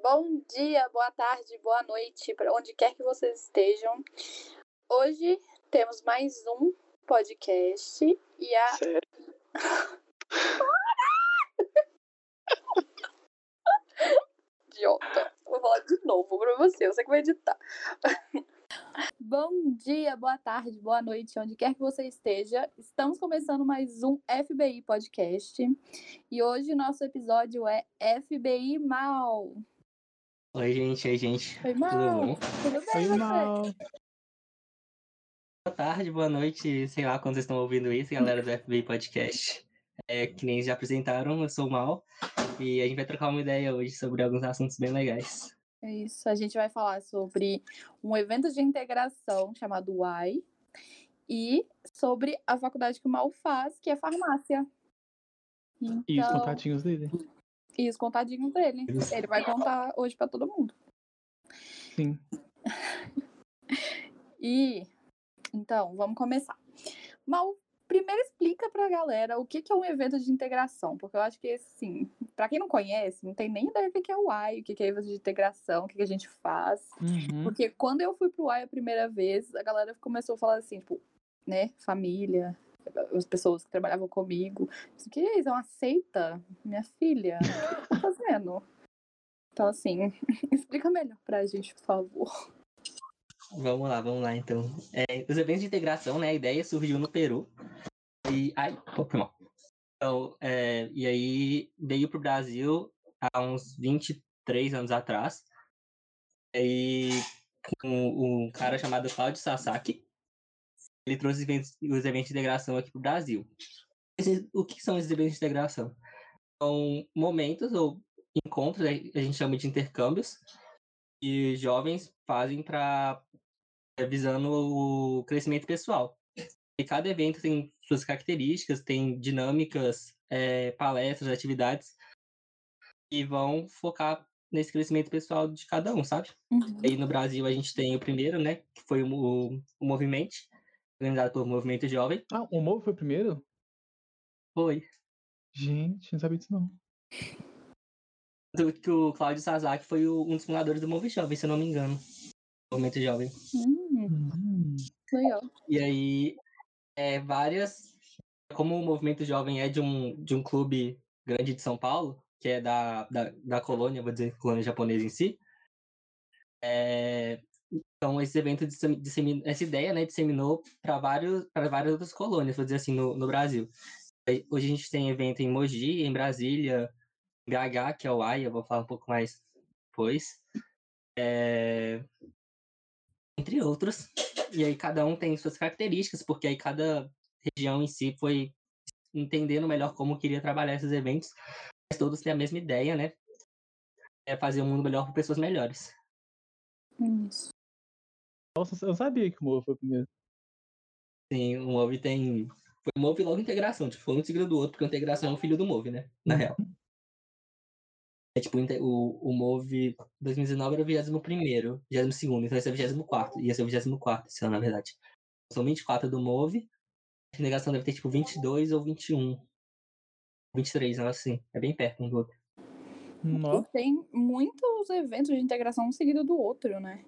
Bom dia, boa tarde, boa noite, para onde quer que vocês estejam. Hoje temos mais um podcast e a. Sério? Idiota. Vou falar de novo pra você, você que vai editar. Bom dia, boa tarde, boa noite, onde quer que você esteja. Estamos começando mais um FBI Podcast. E hoje nosso episódio é FBI Mal. Oi, gente, oi, gente. Oi, Tudo Mal. bom? Tudo bem, Foi você? mal. Boa tarde, boa noite, sei lá quando vocês estão ouvindo isso, galera do FBI Podcast. É, que nem já apresentaram, eu sou o Mal e a gente vai trocar uma ideia hoje sobre alguns assuntos bem legais. É isso, a gente vai falar sobre um evento de integração chamado Y e sobre a faculdade que o Mal faz, que é farmácia. Então, E os contatinhos dele? E os contadinhos dele. Ele vai contar hoje pra todo mundo. Sim. E então, vamos começar. Mal, primeiro explica pra galera o que que é um evento de integração, porque eu acho que assim, pra quem não conhece, não tem nem ideia do que é o Y, o que que é evento de integração, o que que a gente faz. Uhum. Porque quando eu fui pro Y a primeira vez, a galera começou a falar assim, tipo, né, família, as pessoas que trabalhavam comigo. O que isso? É uma seita? Minha filha? O que tá fazendo? Então, assim, explica melhor pra gente, por favor. Vamos lá, vamos lá então. É, os eventos de integração, né? A ideia surgiu no Peru. E. Ai. Então, é, e aí veio pro Brasil há uns 23 anos atrás. E um, um cara chamado Claudio Sasaki. Ele trouxe os eventos, os eventos de integração aqui pro Brasil. Esses- o que são esses eventos de integração? São momentos ou encontros, a gente chama de intercâmbios, que jovens fazem para visando o crescimento pessoal. E cada evento tem suas características, tem dinâmicas, eh, palestras, atividades que vão focar nesse crescimento pessoal de cada um, sabe? Uhum. Aí no Brasil a gente tem o primeiro, né, que foi o, o Movimento, organizado pelo Movimento Jovem. Ah, o Movo foi o primeiro? Foi. Gente, não sabia disso não. Do que o Cláudio Sasaki foi o- um dos fundadores do Movimento Jovem, se eu não me engano. Movimento Jovem. Hum, Hum. legal. E aí, é, várias. Como o movimento jovem é de um, de um clube grande de São Paulo, que é da, da, da colônia, vou dizer, colônia japonesa em si, é, então esse evento dissemi- dissemi- essa ideia né, disseminou para várias outras colônias, vou dizer assim, no, no Brasil. Hoje a gente tem evento em Mogi, em Brasília, em BH, que é o AI, eu vou falar um pouco mais depois. É, entre outros. E aí cada um tem suas características, porque aí cada região em si foi entendendo melhor como queria trabalhar esses eventos, mas todos têm a mesma ideia, né? É fazer um mundo melhor para pessoas melhores. Isso. Nossa, eu sabia que o Movo foi o primeiro. Sim, o Move tem. Foi o Move logo integração, tipo, foi um seguido do outro, porque a integração é um filho do Move, né? Na real. É tipo, o, o Move 2019 era o 21, 22, então esse é o 24, ia ser o 24 esse ano, na verdade. São 24 do Move, a integração deve ter tipo 22 ou 21. 23, não assim, é bem perto um do outro. Nossa, Tem muitos eventos de integração um seguido do outro, né?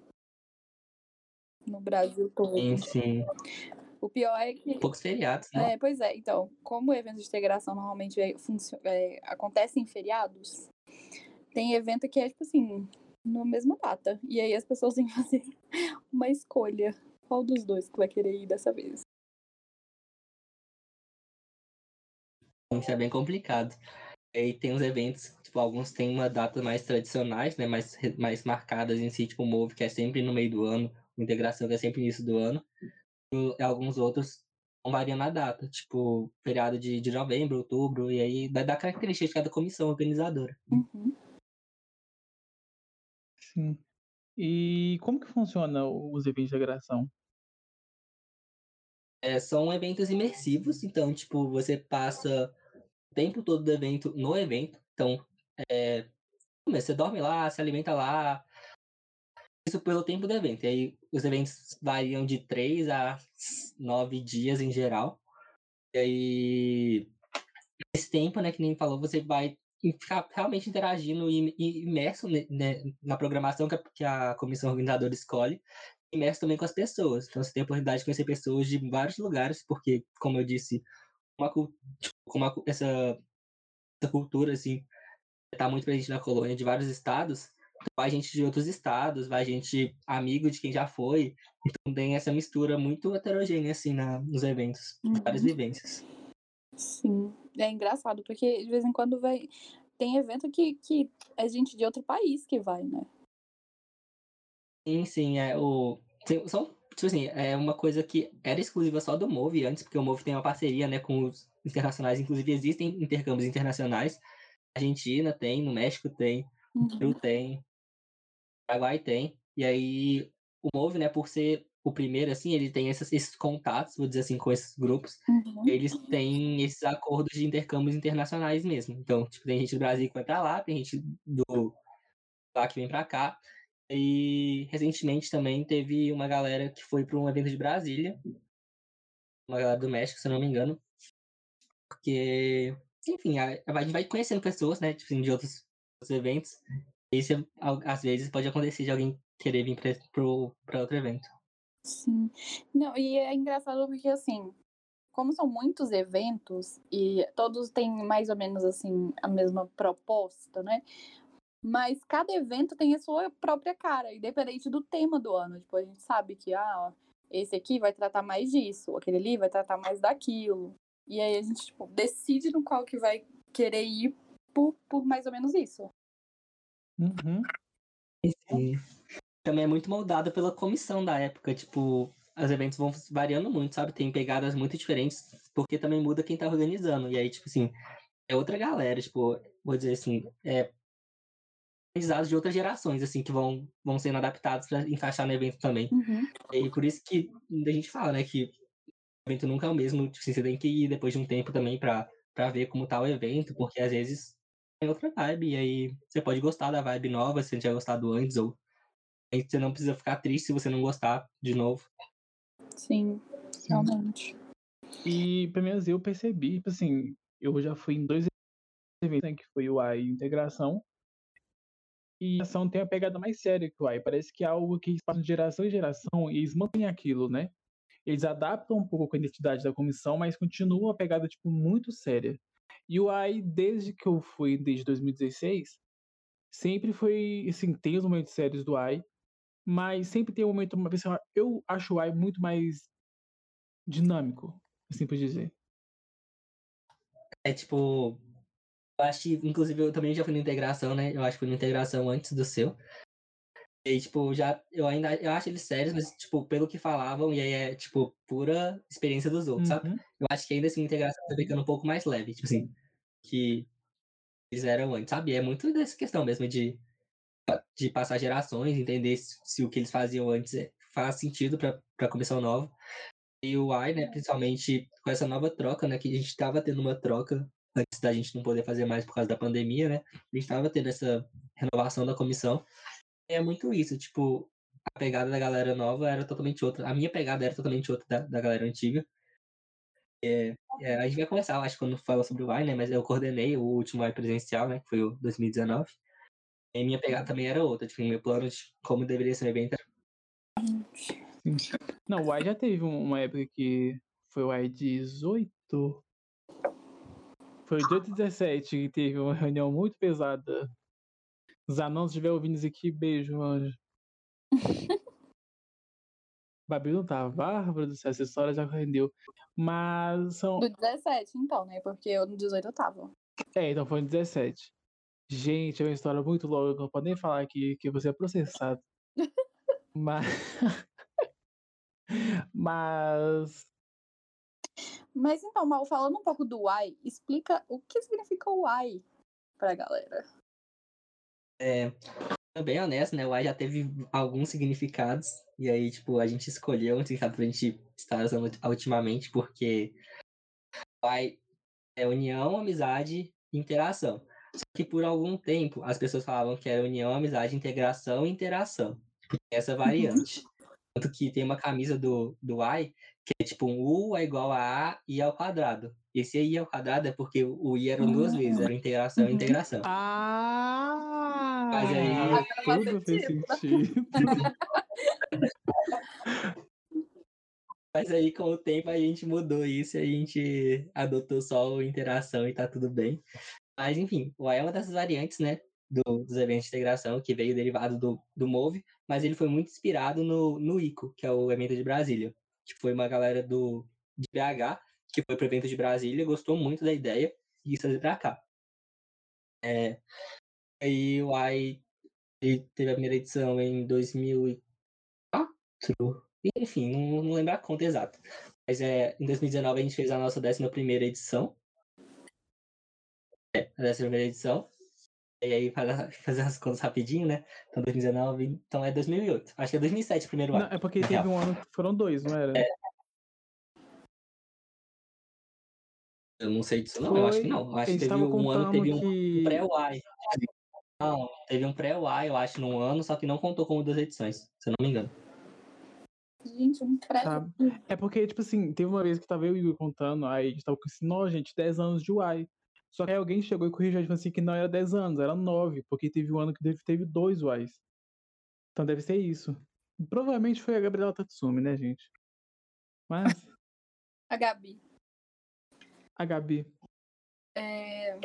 No Brasil todo. Sim, sim. O pior é que Poucos feriados, né? É, pois é, então, como o evento de integração normalmente é, é, acontece em feriados, tem evento que é, tipo assim, na mesma data. E aí as pessoas têm que fazer uma escolha. Qual dos dois que vai querer ir dessa vez? Isso é bem complicado. Aí tem os eventos, tipo, alguns têm uma data mais tradicionais, né? Mais, mais marcadas em si, tipo o Move, que é sempre no meio do ano, integração que é sempre início do ano. E alguns outros vão variando a data, tipo, feriado de, de novembro, outubro, e aí vai dar característica de cada comissão organizadora. Uhum. sim. E como que funciona os eventos de integração? É, são eventos imersivos, então, tipo, você passa o tempo todo do evento no evento. Então, é, você dorme lá, se alimenta lá. Isso pelo tempo do evento. E aí, os eventos variam de 3 a 9 dias em geral. E aí, esse tempo, né, que nem falou, você vai ficar realmente interagindo e, e imerso ne- ne- na programação que a, que a comissão organizadora escolhe, imerso também com as pessoas. Então você tem a oportunidade de conhecer pessoas de vários lugares, porque, como eu disse, uma, tipo, como a cu- essa, essa cultura assim está muito presente na colônia de vários estados, vai gente de outros estados, vai gente amigo de quem já foi, então tem essa mistura muito heterogênea assim na, nos eventos, várias Uhum. vivências. Sim. É engraçado, porque de vez em quando vai. Tem evento que, que é gente de outro país que vai, né? Sim, sim, é o. São, tipo assim, é uma coisa que era exclusiva só do Move antes, porque o Move tem uma parceria, né, com os internacionais, inclusive existem intercâmbios internacionais. Argentina tem, no México tem, no Uhum. Peru tem, no Paraguai tem. E aí o Move, né, por ser o primeiro, assim, ele tem esses, esses contatos, vou dizer assim, com esses grupos. Uhum. Eles têm esses acordos de intercâmbios internacionais mesmo. Então, tipo, tem gente do Brasil que vai pra lá, tem gente do lá que vem pra cá. E recentemente também teve uma galera que foi para um evento de Brasília. Uma galera do México, se eu não me engano. Porque, enfim, a, a gente vai conhecendo pessoas, né? Tipo, assim, de outros, outros eventos. Isso, às vezes, pode acontecer de alguém querer vir para outro evento. Sim. Não, e é engraçado porque, assim, como são muitos eventos e todos têm mais ou menos, assim, a mesma proposta, né? Mas cada evento tem a sua própria cara, independente do tema do ano. Tipo, a gente sabe que, ah, esse aqui vai tratar mais disso, aquele ali vai tratar mais daquilo. E aí a gente, tipo, decide no qual que vai querer ir por, por mais ou menos isso. Uhum. E também é muito moldada pela comissão da época. Tipo, os eventos vão variando muito, sabe? Tem pegadas muito diferentes, porque também muda quem tá organizando. E aí, tipo assim, é outra galera, tipo, vou dizer assim, é organizados de outras gerações, assim, que vão, vão sendo adaptados para encaixar no evento também. Uhum. E por isso que a gente fala, né, que o evento nunca é o mesmo, tipo assim, você tem que ir depois de um tempo também pra ver como tá o evento, porque às vezes tem outra vibe, e aí você pode gostar da vibe nova, se você tinha gostado antes, ou aí você não precisa ficar triste se você não gostar de novo. Sim, realmente. E pelo menos eu percebi, tipo assim, eu já fui em dois eventos, né, que foi o AI Integração. E a ação tem uma pegada mais séria que o AI. Parece que é algo que eles passam de geração em geração e eles mantêm aquilo, né? Eles adaptam um pouco a identidade da comissão, mas continuam a pegada, tipo, muito séria. E o AI, desde que eu fui, desde 2016, sempre foi, assim, tem os momentos sérios do AI, mas sempre tem um momento, uma pessoa, eu acho o AI muito mais dinâmico, assim por dizer. É tipo. Eu acho que, inclusive, eu também já fui na integração, né? Eu acho que fui na integração antes do seu. E, tipo, já. Eu ainda. Eu acho eles sérios, mas, tipo, pelo que falavam, e aí é, tipo, pura experiência dos outros, sabe? Uhum. Eu acho que ainda assim a integração tá ficando um pouco mais leve, tipo assim. Que eles eram antes, sabe? É muito dessa questão mesmo de. De passar gerações, entender se, se o que eles faziam antes é- faz sentido pra, pra comissão nova. E o AI, né, principalmente com essa nova troca, né, que a gente estava tendo uma troca antes da gente não poder fazer mais por causa da pandemia, né? A gente estava tendo essa renovação da comissão. É muito isso, tipo, a pegada da galera nova era totalmente outra. A minha pegada era totalmente outra da, da galera antiga. É, é, a gente vai começar, eu acho, quando fala sobre o AI, né? Mas eu coordenei o último AI presencial, né? Que foi o 2019. E minha pegada também era outra, tipo, meu plano de como deveria ser o evento era Sim. Não, o AI já teve um- uma época que foi o AI 18. Foi o 18 e 17 que teve uma reunião muito pesada. Zanon, se estiver ouvindo isso aqui, beijo, anjo. Babi não tá, Bárbara do céu, essa história já rendeu. Mas são. Do 17, então, né? Porque eu no 18 eu tava. É, então foi no 17. Gente, é uma história muito longa, não pode nem falar que, que você é processado. Mas. Mas. Mas então, Mal, falando um pouco do why, explica o que significa o why pra galera. É, bem honesto, né? O AI já teve alguns significados. E aí, tipo, a gente escolheu um significado pra gente estar usando ultimamente, porque o AI é união, amizade e interação. Só que por algum tempo as pessoas falavam que era união, amizade, integração e interação. Tipo, tem essa variante. Tanto que tem uma camisa do, do I, que é tipo um U é igual a A e ao quadrado. Esse aí ao quadrado é porque o I eram duas vezes, era integração e Uhum. integração. Ah! Mas aí- Tudo fez sentido. Mas aí, com o tempo, a gente mudou isso a gente adotou só interação e tá tudo bem. Mas, enfim, o AI é uma dessas variantes, né? do- dos eventos de integração, que veio derivado do, do Move, mas ele foi muito inspirado no, no ICO, que é o evento de Brasília. Que foi uma galera do, de BH, que foi pro evento de Brasília, gostou muito da ideia e quis trazer pra cá. É, aí o AI teve a primeira edição em 2004. Enfim, não, não lembro a conta exata. Mas é, em 2019 a gente fez a nossa 11 edição. É, a 11 edição. E aí, para fazer as contas rapidinho, né? Então, 2019, então é 2008. Acho que é 2007 o primeiro Não, ano. é porque teve real. um ano que foram dois, não era? Eu não sei disso, não. Eu acho que Foi, não. Eu acho que teve um ano, teve um que. pré-UAI. Não, teve um pré-UAI, eu acho, num ano, só que não contou como duas edições, se eu não me engano. Gente, um pré. Sabe? É porque, tipo assim, teve uma vez que tava eu e o Igor contando, aí a gente tava com assim, não, gente, 10 anos de UAI. Só que aí alguém chegou e corrigiu, tipo assim, que não era 10 anos, era 9, porque teve um ano que teve, teve dois UAIs. Então deve ser isso. Provavelmente foi a Gabriela Tatsumi, né, gente? Mas, A Gabi. a Gabi. É...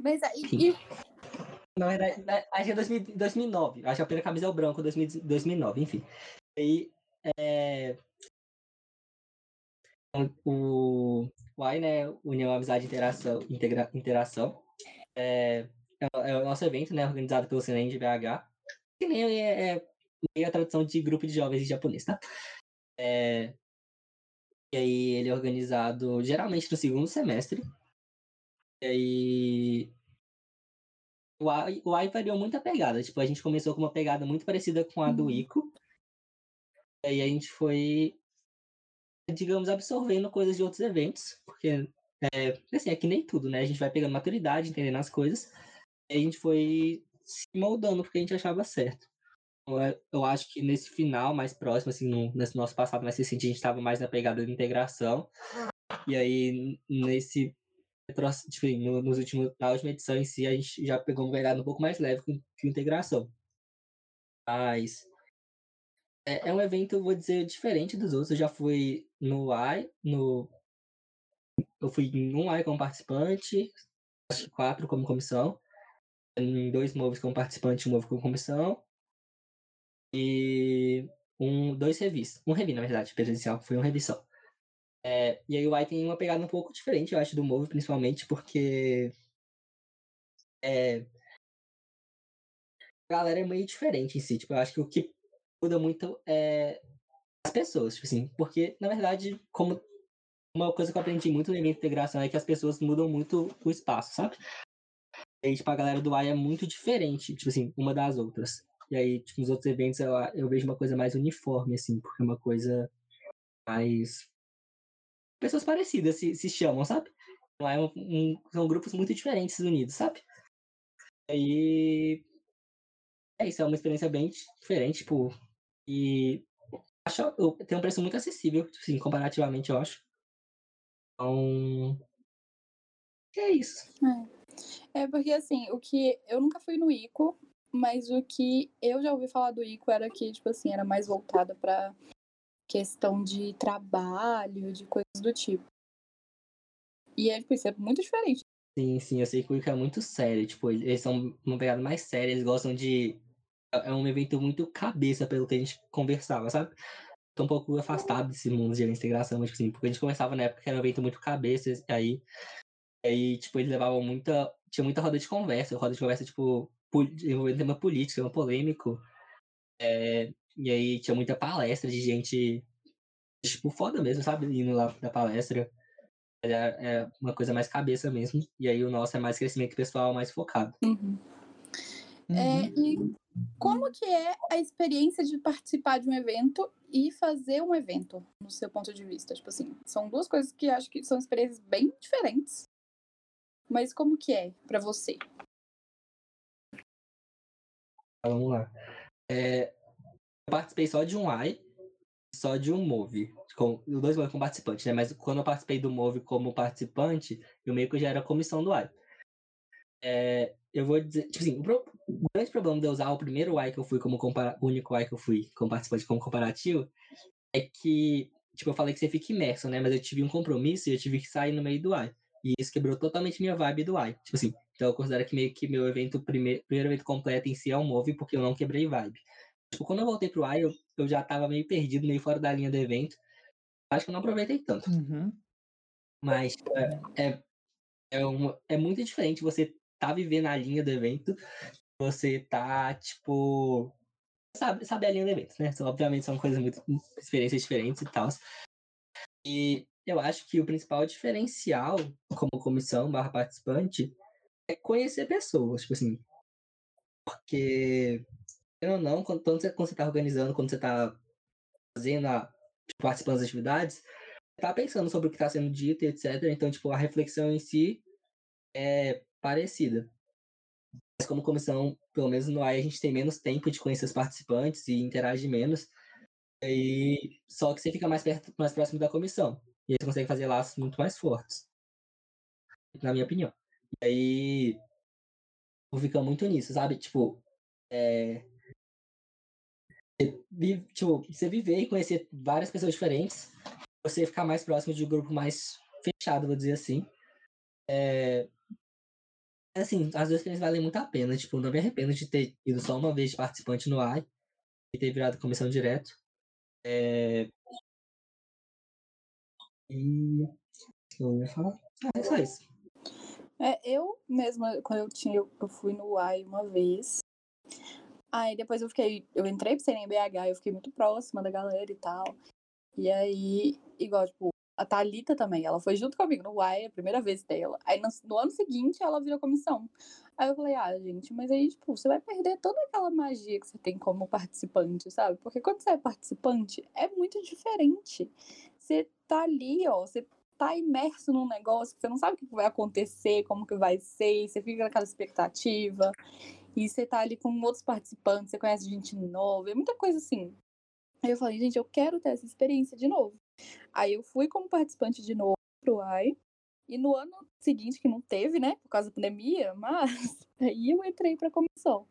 Mas aí. E, Não, era, era- acho que é 2000 2009. Acho que a primeira camisa é o branco, 2000 2009, enfim. Aí, é... O, o AI, né, União Amizade Interação, integra, Interação, é, é, o- é o nosso evento, né, organizado pelo Senem de BH, que nem é, é meio a tradução de grupo de jovens de japonês, tá? É, e aí ele é organizado geralmente no segundo semestre. E aí o AI, o AI variou muito a pegada. Tipo, a gente começou com uma pegada muito parecida com a do Uhum. ICO. Aí a gente foi, digamos, absorvendo coisas de outros eventos. Porque, é, assim, é que nem tudo, né? A gente vai pegando maturidade, entendendo as coisas. E a gente foi se moldando porque a gente achava certo. Então, é, Eu acho que nesse final, mais próximo, assim, no, nesse nosso passado mais recente, a gente estava mais na pegada de integração. E aí, nesse tipo, no, nos últimos, na última edição em si, a gente já pegou uma pegada um pouco mais leve com, com integração. Mas é, é um evento, vou dizer, diferente dos outros. Eu já fui no AI, no. Eu fui em um AI como participante, acho que quatro como comissão, em dois moves como participante um move como comissão. E um, dois revis. Um revi, na verdade, presencial, foi um revisão. É, e aí o AI tem uma pegada um pouco diferente, eu acho, do Move, principalmente porque é, a galera é meio diferente em si. Tipo, eu acho que o que muda muito é as pessoas, tipo assim, porque, na verdade, como uma coisa que eu aprendi muito no evento de integração é que as pessoas mudam muito o espaço, sabe? E aí, tipo, a galera do AI é muito diferente, tipo assim, uma das outras. E aí, tipo, nos outros eventos eu, eu vejo uma coisa mais uniforme, assim, porque é uma coisa mais pessoas parecidas se, se chamam, sabe? Não é um, um- são grupos muito diferentes unidos, sabe? Aí é isso, é uma experiência bem diferente, tipo, e acho eu, tem um preço muito acessível, assim, comparativamente, eu acho. Então, é isso. é porque assim, o que. Eu nunca fui no ICO, mas o que eu já ouvi falar do ICO era que, tipo assim, era mais voltado pra questão de trabalho, de coisas do tipo. E é, tipo, isso é muito diferente. Sim, sim, eu sei que o Wicca é muito sério, tipo, eles são uma pegada mais séria, eles gostam de. É é um evento muito cabeça pelo que a gente conversava, sabe? Tô um pouco afastado desse mundo de integração, mas, tipo assim, porque a gente conversava na época que era um evento muito cabeça, e aí, aí, tipo, eles levavam muita. Tinha muita roda de conversa, roda de conversa, tipo, envolvendo tema político, tema polêmico. É, e aí tinha muita palestra de gente, tipo, foda mesmo, sabe? Indo lá da palestra. É, é uma coisa mais cabeça mesmo. E aí o nosso é mais crescimento pessoal, mais focado. Uhum. Uhum. É, e como que é a experiência de participar de um evento e fazer um evento, no seu ponto de vista? Tipo assim, são duas coisas que acho que são experiências bem diferentes. Mas como que é pra você? Vamos lá. É, participei só de um AI, só de um Move. Com, os dois como participante, né? Mas quando eu participei do Move como participante, eu meio que já era comissão do AI. É, eu vou dizer, tipo assim, o, pro, o, grande problema de eu usar o primeiro Y que eu fui como compara, o único Y que eu fui como participante como comparativo é que, tipo, eu falei que você fica imerso, né? Mas eu tive um compromisso e eu tive que sair no meio do Y. E isso quebrou totalmente minha vibe do Y. Tipo assim, então eu considero que meio que meu evento, primeiro, primeiro evento completo em si é o Move, porque eu não quebrei vibe. Tipo, quando eu voltei pro Y, eu, eu já tava meio perdido, meio fora da linha do evento. Acho que eu não aproveitei tanto. Uhum. Mas é, é, é, uma, é muito diferente você tá vivendo a linha do evento, você tá, tipo. Sabe, sabe a linha do evento, né? Então, obviamente são coisas muito. experiências diferentes e tal. E eu acho que o principal diferencial, como comissão barra participante, é conhecer pessoas, tipo assim. Porque, ou não, quando, quando, você, quando você tá organizando, quando você tá fazendo a, tipo, participando das atividades, tá pensando sobre o que está sendo dito, etc. Então, tipo, a reflexão em si é parecida. Mas como comissão, pelo menos no AI, a gente tem menos tempo de conhecer os participantes e interage menos. E só que você fica mais perto, mais próximo da comissão. E aí você consegue fazer laços muito mais fortes. Na minha opinião. E aí fica muito nisso, sabe? Tipo, é... tipo, você viver e conhecer várias pessoas diferentes, você ficar mais próximo de um grupo mais fechado, vou dizer assim. É, assim, as duas experiências valem muito a pena. Tipo, não me arrependo de ter ido só uma vez de participante no AI e ter virado comissão direto. É... E. Eu ia falar. Ah, é só isso. É, eu mesma, quando eu tinha, eu fui no AI uma vez. Aí depois eu fiquei, eu entrei pro CNBH, eu fiquei muito próxima da galera e tal. E aí, igual, tipo, a Thalita também, ela foi junto comigo no Y, a primeira vez dela. Aí no, no, ano seguinte ela virou comissão. Aí eu falei, ah, gente, mas aí, tipo, você vai perder toda aquela magia que você tem como participante, sabe? Porque quando você é participante, é muito diferente. Você tá ali, ó, você tá imerso num negócio que você não sabe o que vai acontecer, como que vai ser, você fica naquela expectativa. E você tá ali com outros participantes, você conhece gente nova, é muita coisa assim. Aí eu falei, gente, eu quero ter essa experiência de novo. Aí eu fui como participante de novo pro AI. E no ano seguinte, que não teve, né, por causa da pandemia, mas aí eu entrei pra comissão.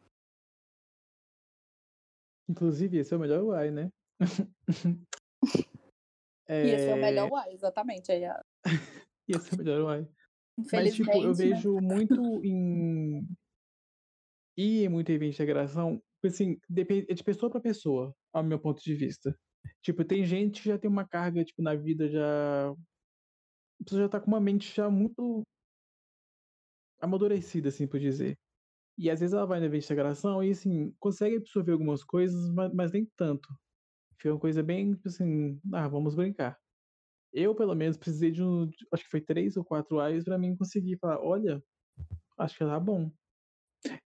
Inclusive, esse é o melhor UI, né? é... E esse é o melhor UI, exatamente. Aí a... esse é o melhor UI. Mas, tipo, eu né? vejo né? muito em. E muito em integração, assim, depende, é de pessoa para pessoa, ao meu ponto de vista. Tipo, tem gente que já tem uma carga, tipo, na vida já. A pessoa já tá com uma mente já muito amadurecida, assim, por dizer. E às vezes ela vai na investigação e, assim, consegue absorver algumas coisas, mas, mas nem tanto. Foi uma coisa bem, tipo assim, ah, vamos brincar. Eu, pelo menos, precisei de um, acho que foi três ou quatro AIs para mim conseguir falar, olha, acho que tá bom.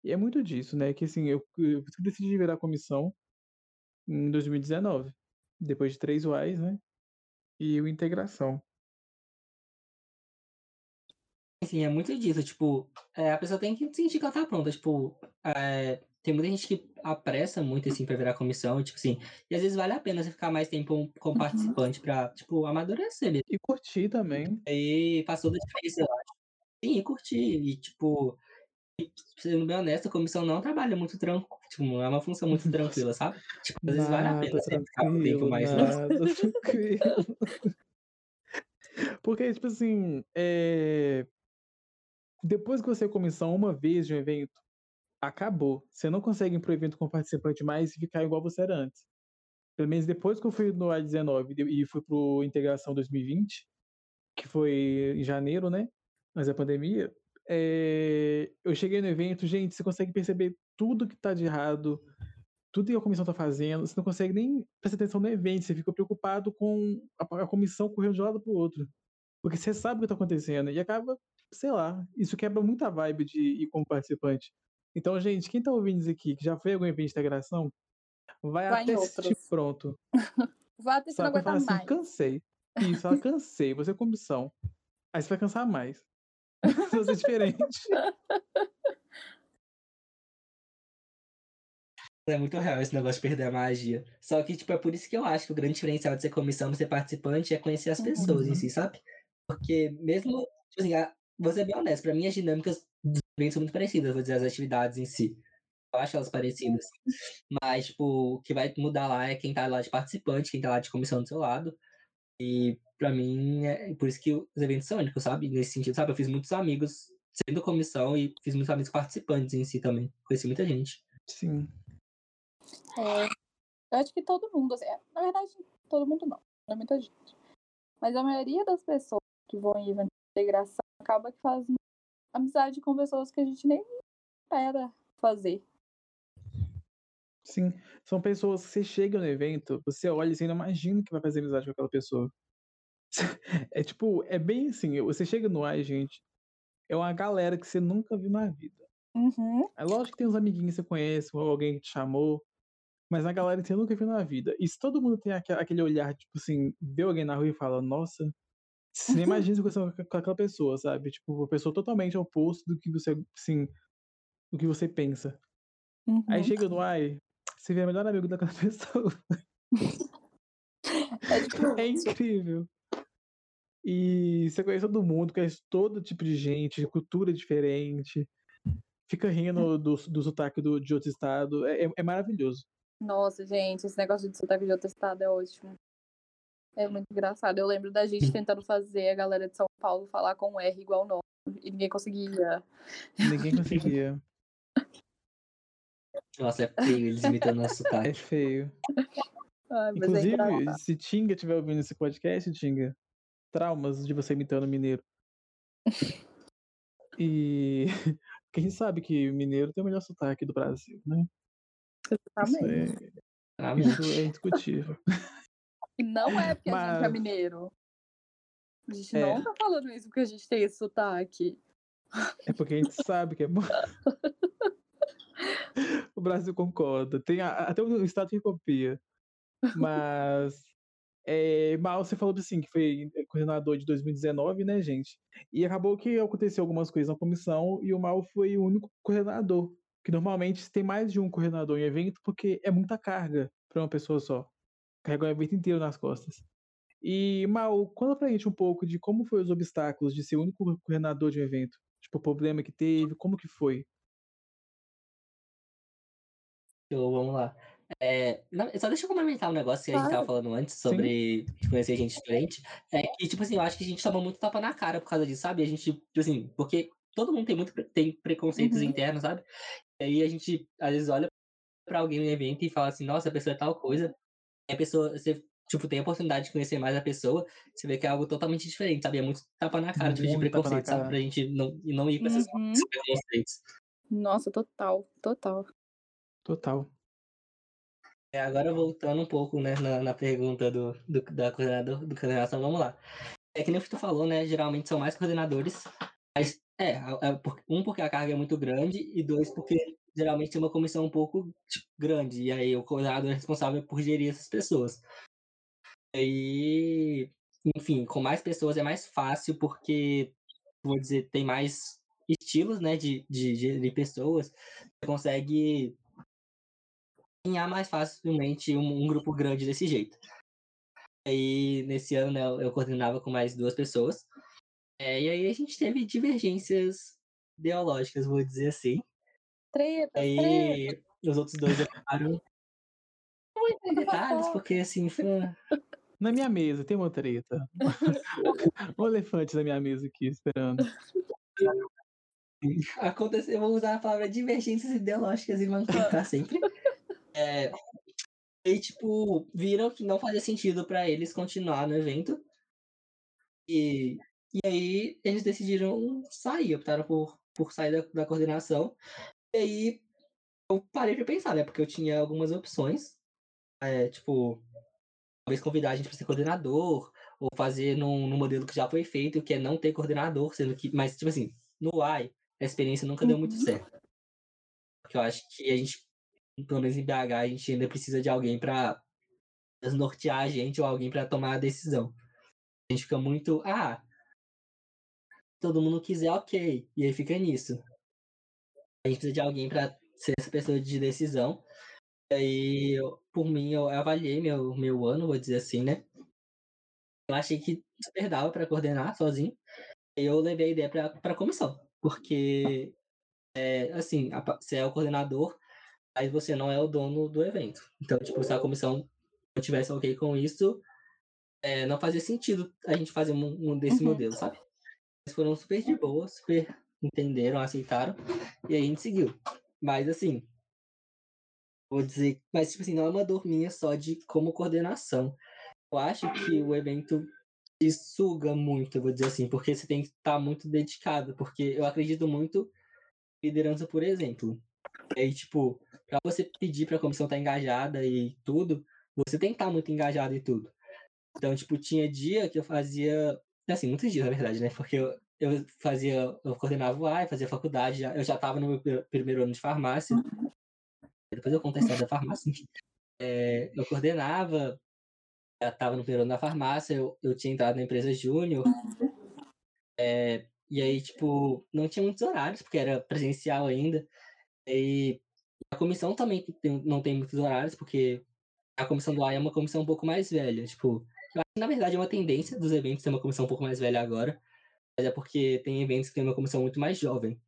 E é muito disso, né? Que assim, eu, eu decidi virar comissão em 2019 depois de três UAs, né? E o integração. Enfim, é muito disso, tipo, é, a pessoa tem que sentir que ela tá pronta, tipo, é, tem muita gente que apressa muito, assim, pra virar comissão, tipo assim, e às vezes vale a pena você ficar mais tempo como uhum. participante pra, tipo, amadurecer mesmo. E curtir também. E faz toda a diferença, eu acho. Sim, e curtir, e tipo, sendo bem honesto, a comissão não trabalha muito tranquilo. Tipo, é uma função muito tranquila, sabe? Tipo, às vezes vale a pena você ficar um tempo mais. Nada, tranquilo. Porque, tipo assim, é... depois que você é comissão uma vez de um evento, acabou. Você não consegue ir pro evento com participante mais e ficar igual você era antes. Pelo menos depois que eu fui no A19 e fui pro Integração 2020, que foi em janeiro, né? Mas a pandemia, é, eu cheguei no evento, gente, você consegue perceber tudo que tá de errado, tudo que a comissão tá fazendo, você não consegue nem prestar atenção no evento, você fica preocupado com a, a comissão correndo de um lado pro outro. Porque você sabe o que tá acontecendo e acaba, sei lá, isso quebra muito a vibe de ir como participante. Então, gente, quem tá ouvindo isso aqui, que já foi algum evento de integração, vai, vai até assistir pronto. vai até se não aguentar assim, mais. Cansei. Isso, ela cansei, você é comissão. Aí você vai cansar mais. Fazer diferente. É muito real esse negócio de perder a magia. Só que, tipo, é por isso que eu acho que o grande diferencial de ser comissão e ser participante é conhecer as pessoas em Uhum. si, sabe? Porque mesmo, tipo assim, a- vou ser bem honesto, pra mim as dinâmicas dos eventos são muito parecidas, vou dizer, as atividades em si. Eu acho elas parecidas. Mas, tipo, o que vai mudar lá é quem tá lá de participante, quem tá lá de comissão do seu lado. E pra mim, é por isso que os eventos são únicos, sabe? Nesse sentido, sabe? Eu fiz muitos amigos sendo comissão e fiz muitos amigos participantes em si também. Conheci muita gente. Sim. É, eu acho que todo mundo, assim, é, na verdade, todo mundo não, não é muita gente. Mas a maioria das pessoas que vão em evento de integração acaba que faz amizade com pessoas que a gente nem espera fazer. Sim. São pessoas que você chega no evento, você olha e você não imagina que vai fazer amizade com aquela pessoa. É tipo, é bem assim, você chega no ar, gente, é uma galera que você nunca viu na vida. Uhum. É lógico que tem uns amiguinhos que você conhece, ou alguém que te chamou, mas a galera que você nunca viu na vida. E se todo mundo tem aque- aquele olhar, tipo assim, vê alguém na rua e fala, nossa, você nem imagina se você com aquela pessoa, sabe? Tipo, uma pessoa totalmente oposto do que você, assim, do que você pensa. Aí Uhum. chega no ai, você vê o melhor amigo daquela pessoa. É tipo É incrível. E você conhece todo mundo, conhece todo tipo de gente, de cultura diferente. Fica rindo do, do sotaque do, de outro estado. É, é- é maravilhoso. Nossa, gente, esse negócio de sotaque de outro estado é ótimo. É muito engraçado. Eu lembro da gente tentando fazer a galera de São Paulo falar com um R igual nós. E ninguém conseguia. Ninguém conseguia. Nossa, é feio eles imitando nosso sotaque. É feio. Ai, mas é Inclusive, engraçado. se Tinga estiver ouvindo esse podcast, Tinga, traumas de você imitando mineiro. E porque a gente sabe que mineiro tem o melhor sotaque do Brasil, né? Isso Exatamente. é, Realmente. isso é indiscutível. E não é porque a gente é Mas- mineiro. A gente É. não tá falando isso porque a gente tem esse sotaque. É porque a gente sabe que é bom. o Brasil concorda. Tem a- até o estado que copia. Mas é, Mal, você falou assim que foi coordenador de 2019, né, gente? E acabou que aconteceu algumas coisas na comissão e o Mal foi o único coordenador. Que normalmente tem mais de um coordenador em evento porque é muita carga para uma pessoa só. Carregar o evento inteiro nas costas. E Mal, conta pra gente um pouco de como foi os obstáculos de ser o único coordenador de um evento. Tipo, o problema que teve, como que foi? Então, vamos lá. É, só deixa eu complementar um negócio que a gente tava falando antes sobre conhecer gente diferente. É que, tipo assim, eu acho que a gente toma muito tapa na cara por causa disso, sabe? A gente, tipo assim, porque todo mundo tem muito tem preconceitos Uhum. internos, sabe? E aí a gente, às vezes, olha pra alguém no evento e fala assim, nossa, a pessoa é tal coisa. E a pessoa, você, tipo, tem a oportunidade de conhecer mais a pessoa, você vê que é algo totalmente diferente, sabe? É muito tapa na cara, tipo, de preconceito, sabe? Pra gente não, não ir pra Uhum. esses preconceitos. Nossa, total, total. Total. É, agora voltando um pouco, né, na, na pergunta do, do, da coordenador, do coordenação, vamos lá. É que nem o Fito falou, né, geralmente são mais coordenadores, mas, é, é um porque a carga é muito grande e dois porque geralmente tem uma comissão um pouco grande, e aí o coordenador é responsável por gerir essas pessoas. E, enfim, com mais pessoas é mais fácil porque, vou dizer, tem mais estilos, né, de, de gerir pessoas, você consegue ganhar mais facilmente um, um grupo grande desse jeito. Aí, nesse ano, né, eu eu coordenava com mais duas pessoas. É, e aí a gente teve divergências ideológicas, vou dizer assim. Treta, treta. Aí os outros dois acabaram. Não vou entrar em detalhes, porque assim, foi. Na minha mesa tem uma treta. um elefante na minha mesa aqui esperando. Aconteceu, eu vou usar a palavra divergências ideológicas e manter pra sempre. É, e, tipo, viram que não fazia sentido pra eles continuar no evento. E, e aí eles decidiram sair, optaram por, por sair da, da coordenação. E aí eu parei pra pensar, né? Porque eu tinha algumas opções. É, tipo, talvez convidar a gente pra ser coordenador, ou fazer num, num modelo que já foi feito, que é não ter coordenador, sendo que. Mas, tipo assim, no AI, a experiência nunca deu muito Uhum. certo. Porque eu acho que a gente, pelo menos em BH, a gente ainda precisa de alguém pra desnortear a gente ou alguém pra tomar a decisão. A gente fica muito, ah, todo mundo quiser, ok. E aí fica nisso. A gente precisa de alguém pra ser essa pessoa de decisão. E aí, eu, por mim, eu avaliei meu, meu ano, vou dizer assim, né? Eu achei que super dava para coordenar sozinho. Eu levei a ideia para a comissão, porque, é, assim, a, você é o coordenador, aí você não é o dono do evento. Então, tipo, se a comissão não tivesse ok com isso, é, não fazia sentido a gente fazer um, um desse uhum. modelo, sabe? Eles foram super de boa, super entenderam, aceitaram, e aí a gente seguiu. Mas, assim, vou dizer, mas, tipo assim, não é uma dor minha só de como coordenação. Eu acho que o evento te suga muito, vou dizer assim, porque você tem que estar muito dedicado, porque eu acredito muito liderança por exemplo. E aí, tipo, para você pedir para a comissão estar engajada e tudo, você tem que estar muito engajado e tudo. Então, tipo, tinha dia que eu fazia, assim, muitos dias, na verdade, né? Porque eu, eu fazia, eu coordenava o AI, fazia faculdade, já, eu já estava no meu primeiro ano de farmácia. Depois eu conto a história da farmácia. É, eu coordenava, já estava no primeiro ano da farmácia, eu, eu tinha entrado na empresa júnior. É, e aí, tipo, não tinha muitos horários, porque era presencial ainda. E a comissão também tem, não tem muitos horários, porque a comissão do AI é uma comissão um pouco mais velha. Tipo, eu acho que na verdade é uma tendência dos eventos ter uma comissão um pouco mais velha agora. Mas é porque tem eventos que tem uma comissão muito mais jovem.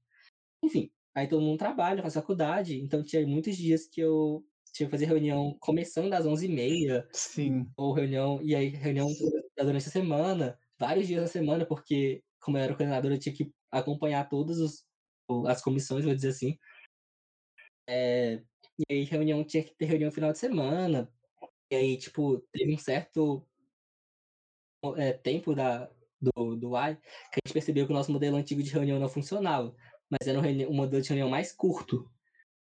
Enfim, aí todo mundo trabalha, faz faculdade, então tinha muitos dias que eu tinha que fazer reunião começando às 11h30. Sim. Ou reunião, e aí reunião durante a semana, vários dias da semana, porque como eu era coordenador, eu tinha que acompanhar todas os, as comissões, vou dizer assim. É, e aí reunião tinha que ter reunião no final de semana. E aí, tipo, teve um certo é, tempo da, do, do AI que a gente percebeu que o nosso modelo antigo de reunião não funcionava. Mas era um, um modelo de reunião mais curto.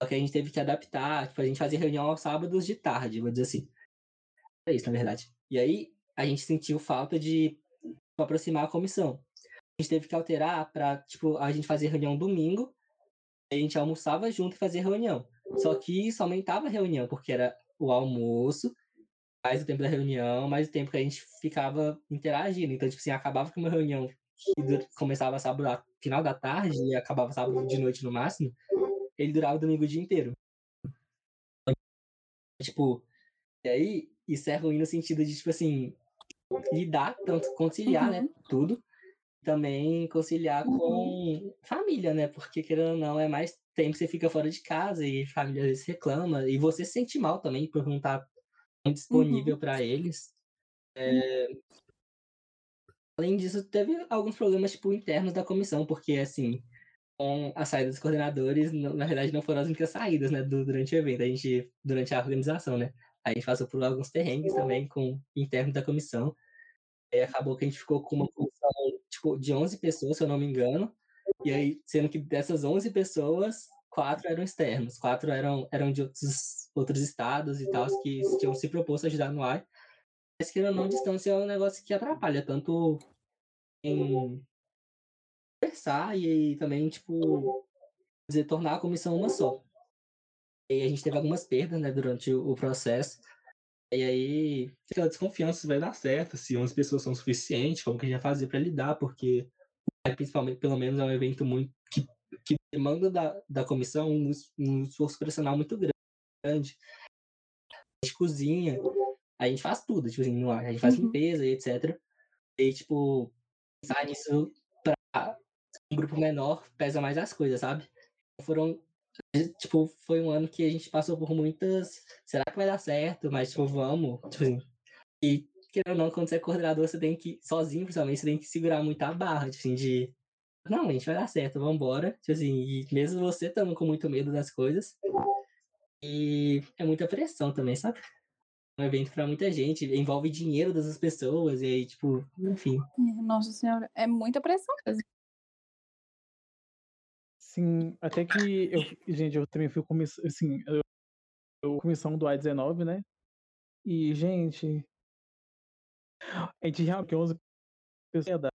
Só que a gente teve que adaptar, tipo, a gente fazia reunião aos sábados de tarde, vou dizer assim. É isso, na verdade. E aí, a gente sentiu falta de aproximar a comissão. A gente teve que alterar para, tipo, a gente fazer reunião domingo, a gente almoçava junto e fazia reunião. Só que isso aumentava a reunião, porque era o almoço, mais o tempo da reunião, mais o tempo que a gente ficava interagindo. Então, tipo assim, acabava com uma reunião que começava sábado final da tarde e acabava sábado de noite no máximo, ele durava o domingo o dia inteiro. Tipo, e aí isso é ruim no sentido de, tipo assim, lidar, tanto conciliar, né, uhum. né, tudo, também conciliar uhum. com família, né, porque querendo ou não, é mais tempo que você fica fora de casa e a família às vezes reclama, e você se sente mal também por não estar disponível uhum. para eles. É... Além disso, teve alguns problemas, tipo, internos da comissão, porque, assim, com a saída dos coordenadores, na verdade não foram as únicas saídas, né, durante o evento, a gente, durante a organização, né, a gente passou por alguns terrengues também com interno da comissão, e acabou que a gente ficou com uma tipo, de 11 pessoas, se eu não me engano, e aí, sendo que dessas 11 pessoas, quatro eram externos, quatro eram, eram de outros, outros estados e tal, que tinham se proposto a ajudar no ar, mas que não, distância é um negócio que atrapalha, tanto em conversar e, também, tipo, dizer, tornar a comissão uma só. E a gente teve algumas perdas, né, durante o, processo. E aí, aquela desconfiança se vai dar certo, se 11 pessoas são suficientes, como que a gente vai fazer para lidar, porque, principalmente, pelo menos, é um evento muito que, que demanda da, da comissão um, um esforço profissional muito grande. A gente cozinha, a gente faz tudo, tipo assim, a gente faz uhum. limpeza e etc. E, tipo, pensar nisso pra um grupo menor pesa mais as coisas, sabe? Foram. Tipo, foi um ano que a gente passou por muitas. Será que vai dar certo? Mas, tipo, vamos. Tipo assim. E, querendo ou não, quando você é coordenador, você tem que. Sozinho, principalmente, você tem que segurar muito a barra, tipo assim, de. Não, a gente vai dar certo, vamos embora. Tipo assim, e mesmo você estando com muito medo das coisas. E é muita pressão também, sabe? um evento para muita gente, envolve dinheiro das pessoas, e aí, tipo, enfim. Nossa senhora, é muita pressão mesmo. Sim, até que eu, gente, eu também fui comissão, assim, eu, eu comissão do A19, né? E, gente, a gente realmente 11 pessoas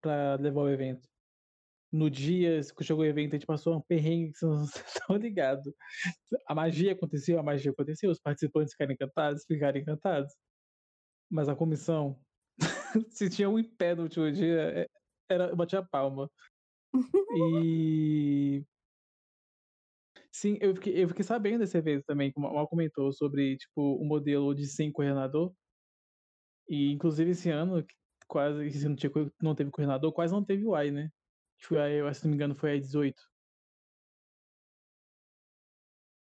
pra levar o evento. No dia que chegou o evento, a gente passou um perrengue que vocês não estão ligados. A magia aconteceu, a magia aconteceu, os participantes ficaram encantados, ficaram encantados. Mas a comissão, se tinha um em pé no último dia, é, era, batia a palma. E Sim, eu fiquei, eu fiquei sabendo desse evento também, como mal comentou, sobre tipo, o modelo de sem coordenador. E inclusive esse ano, quase se não, tinha, não teve coordenador, quase não teve o AI, né? Foi, se não me engano, foi a 18.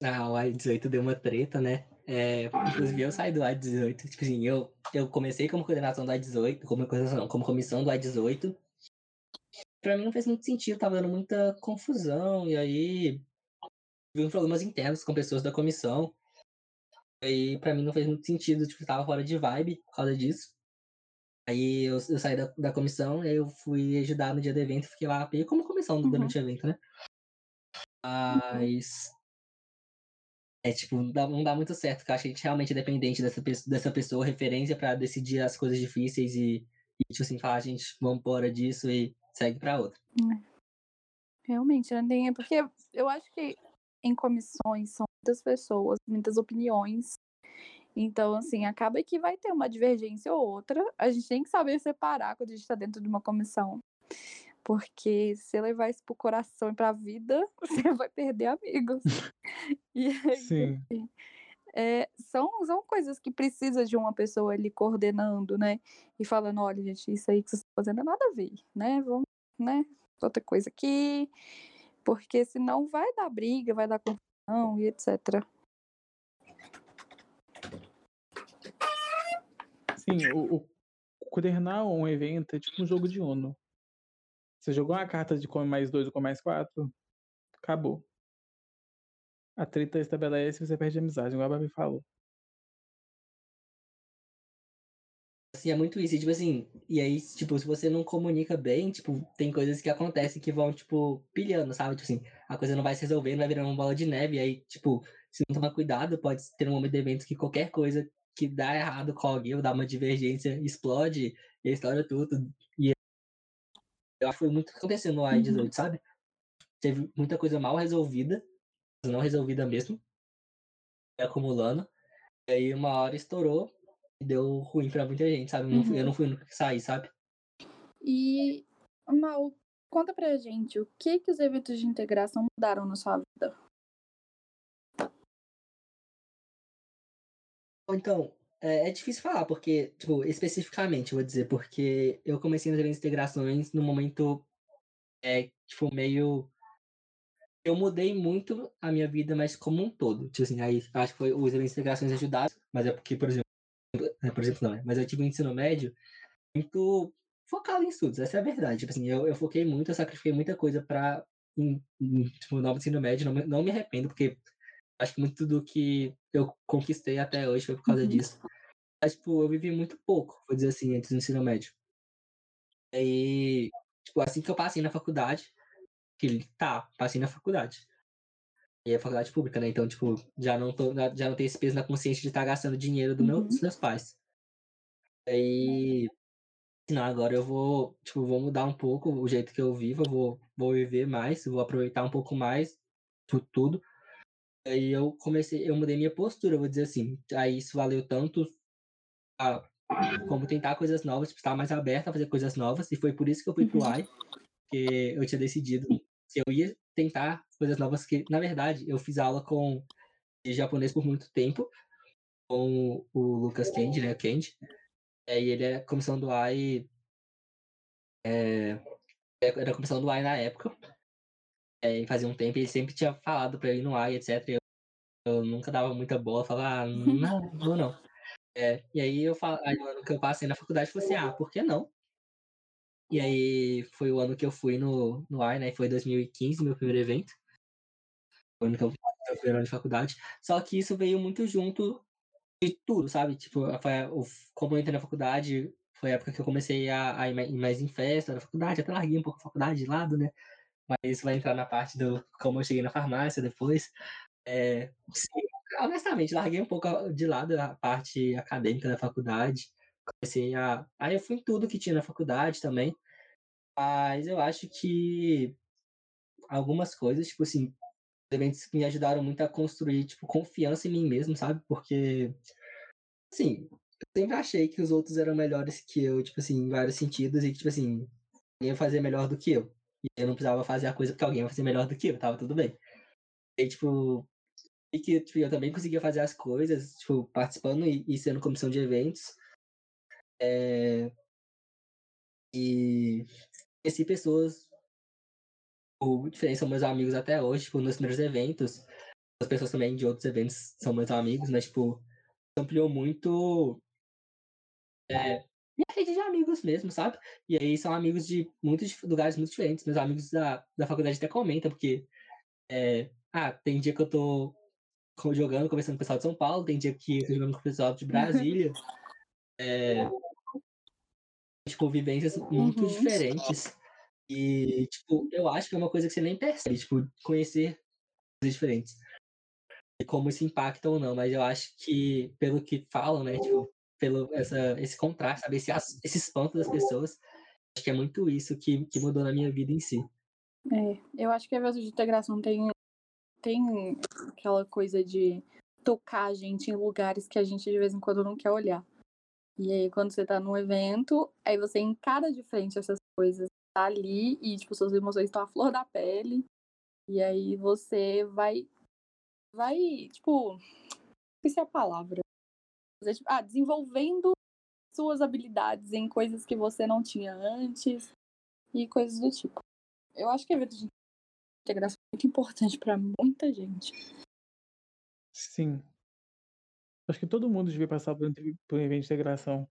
Ah, o AI-18 deu uma treta, né? É, inclusive eu saí do AI-18. Tipo assim, eu, eu comecei como coordenação do AI-18, como, como comissão do AI-18. Pra mim não fez muito sentido, tava dando muita confusão. E aí, tive problemas internos com pessoas da comissão. E pra mim não fez muito sentido, tipo, tava fora de vibe por causa disso. Aí eu, eu saí da, da comissão, aí eu fui ajudar no dia do evento, fiquei lá como comissão uhum. durante o evento, né? Mas é, tipo, não dá, não dá muito certo, porque eu acho que a gente realmente é dependente dessa, dessa pessoa, referência para decidir as coisas difíceis e, e, tipo assim, falar, a gente, vamos embora disso e segue para outra. É. Realmente, não tem. Porque eu acho que em comissões são muitas pessoas, muitas opiniões. Então, assim, acaba que vai ter uma divergência ou outra. A gente tem que saber separar quando a gente está dentro de uma comissão. Porque se levar isso pro coração e pra vida, você vai perder amigos. e aí, Sim. É, são, são coisas que precisa de uma pessoa ali coordenando, né? E falando, olha, gente, isso aí que vocês estão fazendo é nada a ver, né? Vamos, né? Outra coisa aqui. Porque senão vai dar briga, vai dar confusão e etc. Sim, o, o coordenar um evento é tipo um jogo de Uno. Você jogou uma carta de come mais dois ou come mais quatro, acabou. A treta estabelece e você perde a amizade, igual a Babi falou. É muito isso. E, tipo assim, e aí, tipo, se você não comunica bem, tipo, tem coisas que acontecem que vão, tipo, pilhando, sabe? Tipo assim, a coisa não vai se resolvendo, vai virando uma bola de neve. E aí, tipo, se não tomar cuidado, pode ter um momento de evento que qualquer coisa que dá errado com alguém ou dá uma divergência explode e a história tudo. E eu acho que foi muito que aconteceu no AI-18, uhum. sabe? Teve muita coisa mal resolvida, não resolvida mesmo, acumulando. E aí uma hora estourou deu ruim pra muita gente, sabe? Uhum. Eu não fui no que sair, sabe? E, Mal, conta pra gente, o que que os eventos de integração mudaram na sua vida? Então, é, é, difícil falar, porque, tipo, especificamente, vou dizer, porque eu comecei nas eventos integrações no momento, é, tipo, meio. Eu mudei muito a minha vida, mas como um todo. Tipo assim, aí acho que foi, os eventos de integrações ajudaram, mas é porque, por exemplo, é, por exemplo, não, é, mas eu tive um ensino médio muito focado em estudos, essa é a verdade. Tipo assim, eu, eu foquei muito, eu sacrifiquei muita coisa em, tipo, no ensino médio, não, não me arrependo, porque acho que muito do que eu conquistei até hoje foi por causa uhum. disso. Mas, tipo, eu vivi muito pouco, vou dizer assim, antes do ensino médio. Aí, tipo, assim que eu passei na faculdade, que tá, passei na faculdade. E é faculdade pública, né? Então, tipo, já não, tô, já não tenho esse peso na consciência de estar tá gastando dinheiro do meu, uhum. dos meus pais. Aí, não, agora eu vou, tipo, vou mudar um pouco o jeito que eu vivo, eu vou, vou viver mais, vou aproveitar um pouco mais tudo, tudo Aí eu comecei, eu mudei minha postura, vou dizer assim. Aí isso valeu tanto a, como tentar coisas novas, tipo, estar mais aberta a fazer coisas novas, e foi por isso que eu fui pro AI, porque eu tinha decidido que eu ia tentar coisas novas, que, na verdade, eu fiz aula com japonês por muito tempo, com o Lucas Kendi, né, Kendi, aí ele é comissão do AI, é, era comissão do AI na época, é, fazia um tempo, ele sempre tinha falado pra ir no AI, etc. Eu, eu nunca dava muita bola, falava, ah, não, não, não. É, e aí eu falo, aí o ano que eu passei na faculdade, eu falei assim, ah, por que não? E aí foi o ano que eu fui no, no AI, né? Foi 2015, meu primeiro evento. O eu fui ano de faculdade. Só que isso veio muito junto de tudo, sabe? Tipo, foi, como eu entrei na faculdade, foi a época que eu comecei a, a ir mais em festa na faculdade, até larguei um pouco a faculdade de lado, né? mas isso vai entrar na parte do como eu cheguei na farmácia depois. É, sim, honestamente, larguei um pouco de lado a parte acadêmica da faculdade. Comecei a. Aí eu fui em tudo que tinha na faculdade também. Mas eu acho que algumas coisas, tipo assim, eventos me ajudaram muito a construir, tipo, confiança em mim mesmo, sabe? Porque, assim, eu sempre achei que os outros eram melhores que eu, tipo assim, em vários sentidos, e que, tipo assim, ia fazer melhor do que eu. E eu não precisava fazer a coisa porque alguém ia fazer melhor do que eu, tava tudo bem. E, tipo, e que tipo, eu também conseguia fazer as coisas, tipo, participando e, e sendo comissão de eventos. É... E conheci pessoas o diferente são meus amigos até hoje, tipo, nos primeiros eventos. As pessoas também de outros eventos são meus amigos, mas, tipo, ampliou muito é, minha rede de amigos mesmo, sabe? E aí são amigos de muitos lugares muito diferentes. Meus amigos da, da faculdade até comentam, porque é, ah, tem dia que eu tô jogando, conversando com o pessoal de São Paulo, tem dia que eu tô jogando com o pessoal de Brasília. É, tipo, vivências muito uhum. diferentes. E, tipo, eu acho que é uma coisa que você nem percebe, tipo, conhecer coisas diferentes. E como isso impacta ou não, mas eu acho que, pelo que falam, né, tipo, pelo essa, esse contraste, sabe, esse, esse espanto das pessoas, acho que é muito isso que, que mudou na minha vida em si. É, eu acho que a evento de integração tem, tem aquela coisa de tocar a gente em lugares que a gente de vez em quando não quer olhar. E aí, quando você tá num evento, aí você encara de frente essas coisas tá ali e, tipo, suas emoções estão à flor da pele. E aí você vai. Vai, tipo. Esqueci a palavra. Tipo, ah, desenvolvendo suas habilidades em coisas que você não tinha antes e coisas do tipo. Eu acho que evento de integração é muito importante para muita gente. Sim. Acho que todo mundo devia passar por um evento de integração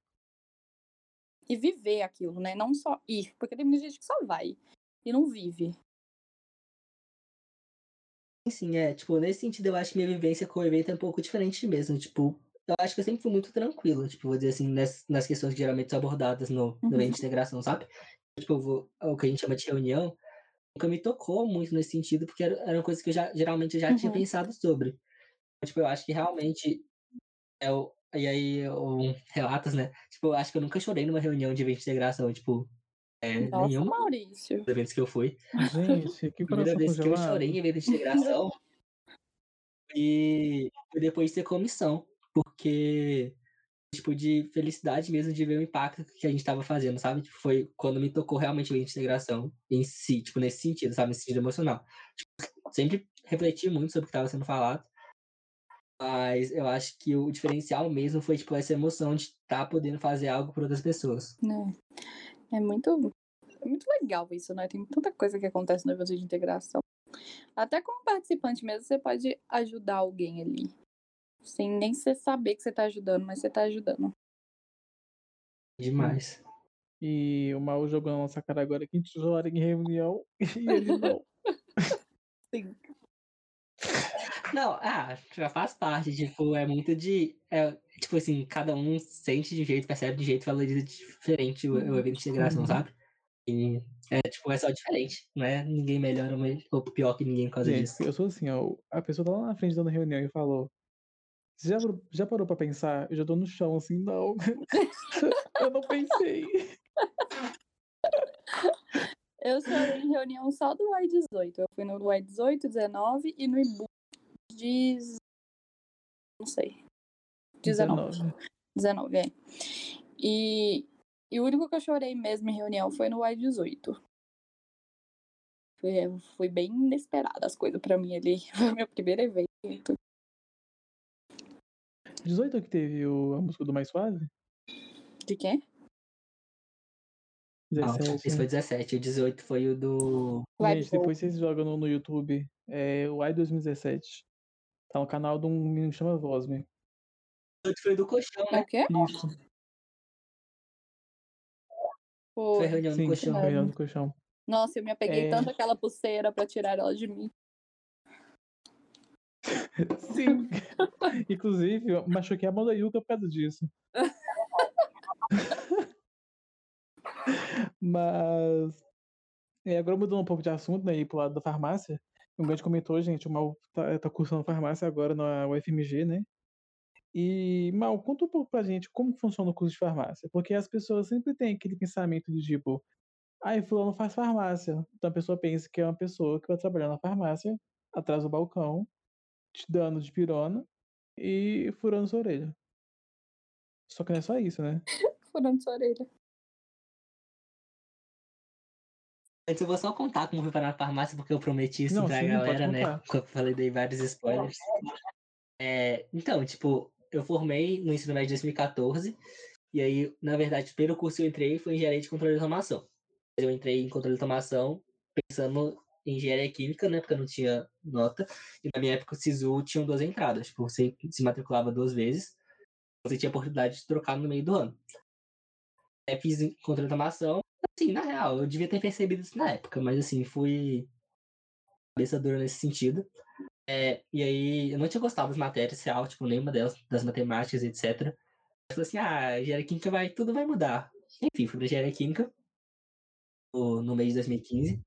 e viver aquilo, né? Não só ir, porque tem muita gente que só vai e não vive. Sim, é, tipo, nesse sentido eu acho que minha vivência com o evento é um pouco diferente mesmo, tipo, eu acho que eu sempre fui muito tranquilo, tipo, vou dizer assim, nas, nas questões que geralmente são abordadas no, no evento de uhum. integração, sabe? Tipo, vou, o que a gente chama de reunião, nunca me tocou muito nesse sentido, porque era, era uma coisa que eu já, geralmente eu já uhum. tinha pensado sobre. Tipo, eu acho que realmente é o, e aí, um, relatos, né? Tipo, acho que eu nunca chorei numa reunião de evento de integração, tipo. É, Nossa, nenhum Maurício. dos eventos que eu fui. Gente, que Primeira vez que eu chorei em evento de integração. e depois de ter comissão. Porque, tipo, de felicidade mesmo de ver o impacto que a gente tava fazendo, sabe? Tipo, foi quando me tocou realmente o evento de integração em si, tipo, nesse sentido, sabe? Nesse sentido emocional. Tipo, sempre refleti muito sobre o que estava sendo falado. Mas eu acho que o diferencial mesmo foi, tipo, essa emoção de estar tá podendo fazer algo por outras pessoas. É, é muito, é muito legal isso, né? Tem tanta coisa que acontece no evento de integração. Até como participante mesmo, você pode ajudar alguém ali. Sem nem você saber que você tá ajudando, mas você tá ajudando. Demais. E o Mal jogou na nossa cara agora que a gente chora em reunião e ele não. Sim. Não, ah, já faz parte, tipo, é muito de. É, tipo assim, cada um sente de jeito, percebe de jeito, valoriza diferente o, o evento de integração, uhum. sabe? E é, tipo, é só diferente, não é ninguém melhor ou pior que ninguém por causa Gente, disso. Eu sou assim, ó, a pessoa tá lá na frente dando reunião e falou. Você já, já parou pra pensar? Eu já tô no chão, assim, não. eu não pensei. Eu sou em reunião só do Y18. Eu fui no Y18, 19 e no IBU de. Não sei. 19. 19, é. E, e o único que eu chorei mesmo em reunião foi no Y18. Foi, foi bem inesperada as coisas pra mim ali. Foi o meu primeiro evento. 18 que teve o, a música do Mais Suave? De quem? 17. Não, esse foi 17. O 18 foi o do. Gente, depois vocês jogam no, no YouTube. É o i 2017. Tá no canal de um menino que chama Vosme. Foi do colchão, né? É o quê? Isso. Foi, foi reunião Sim, do colchão. Foi reunião do colchão. Nossa, eu me apeguei é... tanto aquela pulseira pra tirar ela de mim. Sim. Inclusive, eu machuquei a mão da Yuka por causa disso. Mas. É, agora mudando um pouco de assunto, né? Ir pro lado da farmácia. O grande comentou, gente, o Mal tá, tá cursando farmácia agora na UFMG, né? E, Mal, conta um pouco pra gente como funciona o curso de farmácia. Porque as pessoas sempre têm aquele pensamento de tipo, ah, fulano faz farmácia. Então a pessoa pensa que é uma pessoa que vai trabalhar na farmácia, atrás do balcão, te dando de pirona e furando sua orelha. Só que não é só isso, né? furando sua orelha. Antes eu vou só contar como fui parar na farmácia, porque eu prometi isso Não, pra sim, galera, né? Quando eu falei, dei vários spoilers. É, então, tipo, eu formei no ensino médio de 2014, e aí, na verdade, o primeiro curso que eu entrei foi engenharia de controle de automação. Eu entrei em controle de automação pensando em engenharia química, né? Porque eu não tinha nota. E na minha época o SISU tinha duas entradas. Tipo, você se matriculava duas vezes, você tinha a oportunidade de trocar no meio do ano. Aí fiz de automação. Assim, na real, eu devia ter percebido isso na época, mas assim, fui cabeça dura nesse sentido. É, e aí, eu não tinha gostado das matérias real, tipo, nenhuma delas, das matemáticas, etc. Eu falei assim, ah, engenharia química vai, tudo vai mudar. Enfim, fui pra engenharia química no, no mês de 2015.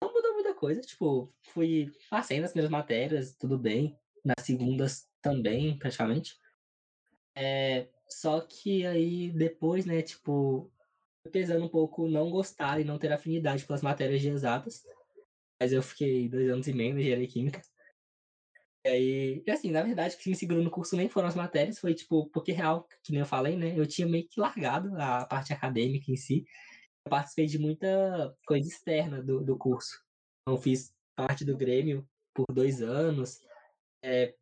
Não mudou muita coisa, tipo, fui, passei nas primeiras matérias, tudo bem. Nas segundas também, praticamente. É, só que aí, depois, né, tipo, pesando um pouco não gostar e não ter afinidade pelas matérias de exatas. Mas eu fiquei dois anos e meio na engenharia química. E aí, assim, na verdade, o que me segurou no curso nem foram as matérias, foi tipo, porque real, que nem eu falei, né? Eu tinha meio que largado a parte acadêmica em si. Eu participei de muita coisa externa do, do curso. Então, fiz parte do Grêmio por dois anos, é,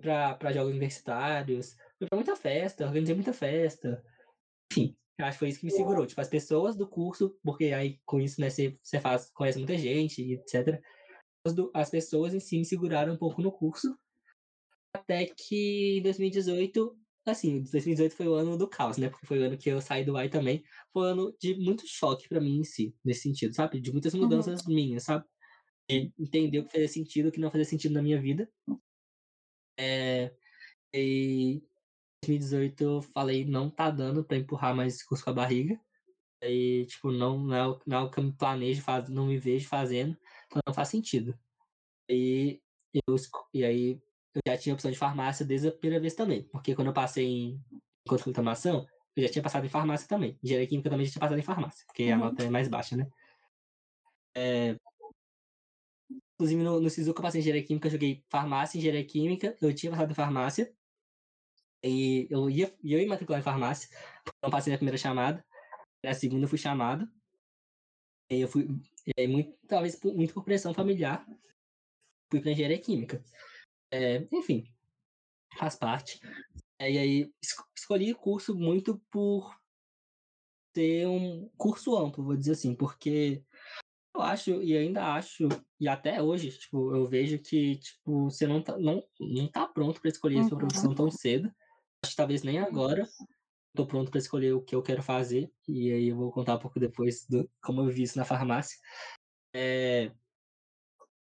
para jogos universitários, fui pra muita festa, organizei muita festa. Enfim, acho que foi isso que me segurou. Tipo, as pessoas do curso, porque aí com isso, né, você, você faz, conhece muita gente, etc as do- as pessoas em si me seguraram um pouco no curso. Até que em 2018, assim, 2018 foi o ano do caos, né? Porque foi o ano que eu saí do AI também. Foi um ano de muito choque pra mim em si, nesse sentido, sabe? De muitas mudanças minhas, sabe? De entender o que fazia sentido, o que não fazia sentido na minha vida. É, e 2018 eu falei, não tá dando pra empurrar mais esse curso com a barriga. Aí, tipo, não, não, é, o, não é o que eu me planejo, faz, não me vejo fazendo, então não faz sentido. E, eu, e aí eu já tinha opção de farmácia desde a primeira vez também, porque quando eu passei em automação, eu já tinha passado em farmácia também. Engenharia química também já tinha passado em farmácia, porque a Uhum. nota é mais baixa, né? É, inclusive no, no SISU que eu passei em engenharia química, eu joguei farmácia, engenharia química, eu tinha passado em farmácia, e eu ia, eu ia matricular em farmácia, não passei na primeira chamada, na segunda eu fui chamado, e aí eu fui, e aí muito, talvez por- muito por pressão familiar, fui para engenharia química. É, enfim, faz parte. É, e aí esco- escolhi o curso muito por ser um curso amplo, vou dizer assim, porque eu acho e ainda acho e até hoje, tipo, eu vejo que tipo você não tá, não, não tá pronto para escolher a sua Uhum. profissão tão cedo. Acho que talvez nem agora tô pronto para escolher o que eu quero fazer e aí eu vou contar um pouco depois do como eu vi isso na farmácia. É,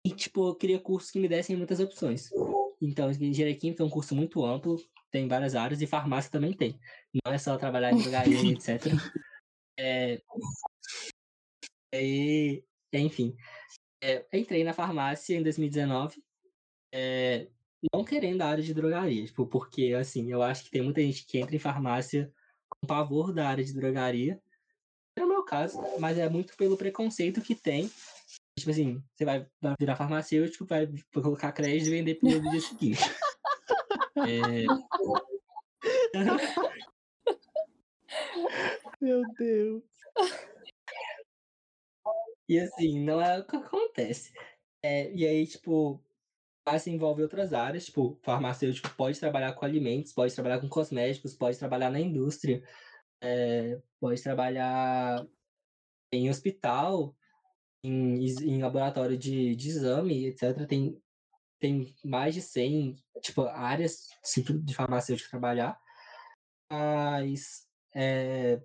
e, tipo, eu queria cursos que me dessem muitas opções. Então, engenharia química é um curso muito amplo, tem várias áreas, e farmácia também tem. Não é só trabalhar em drogaria, etc. É, e, enfim, é, entrei na farmácia em 2019, é, não querendo a área de drogaria, tipo, porque, assim, eu acho que tem muita gente que entra em farmácia com pavor da área de drogaria. Não é o meu caso, mas é muito pelo preconceito que tem Tipo assim, você vai vai virar farmacêutico, vai vai colocar crédito e vender pneu no dia seguinte. É, Meu Deus. e assim, não é o que acontece. É, e aí, tipo, farmácia envolve outras áreas, tipo, farmacêutico pode trabalhar com alimentos, pode trabalhar com cosméticos, pode trabalhar na indústria, é, pode trabalhar em hospital, em, em laboratório de, de exame, etc. Tem, tem mais de 100 tipo, áreas de farmacêutico trabalhar. Mas, é,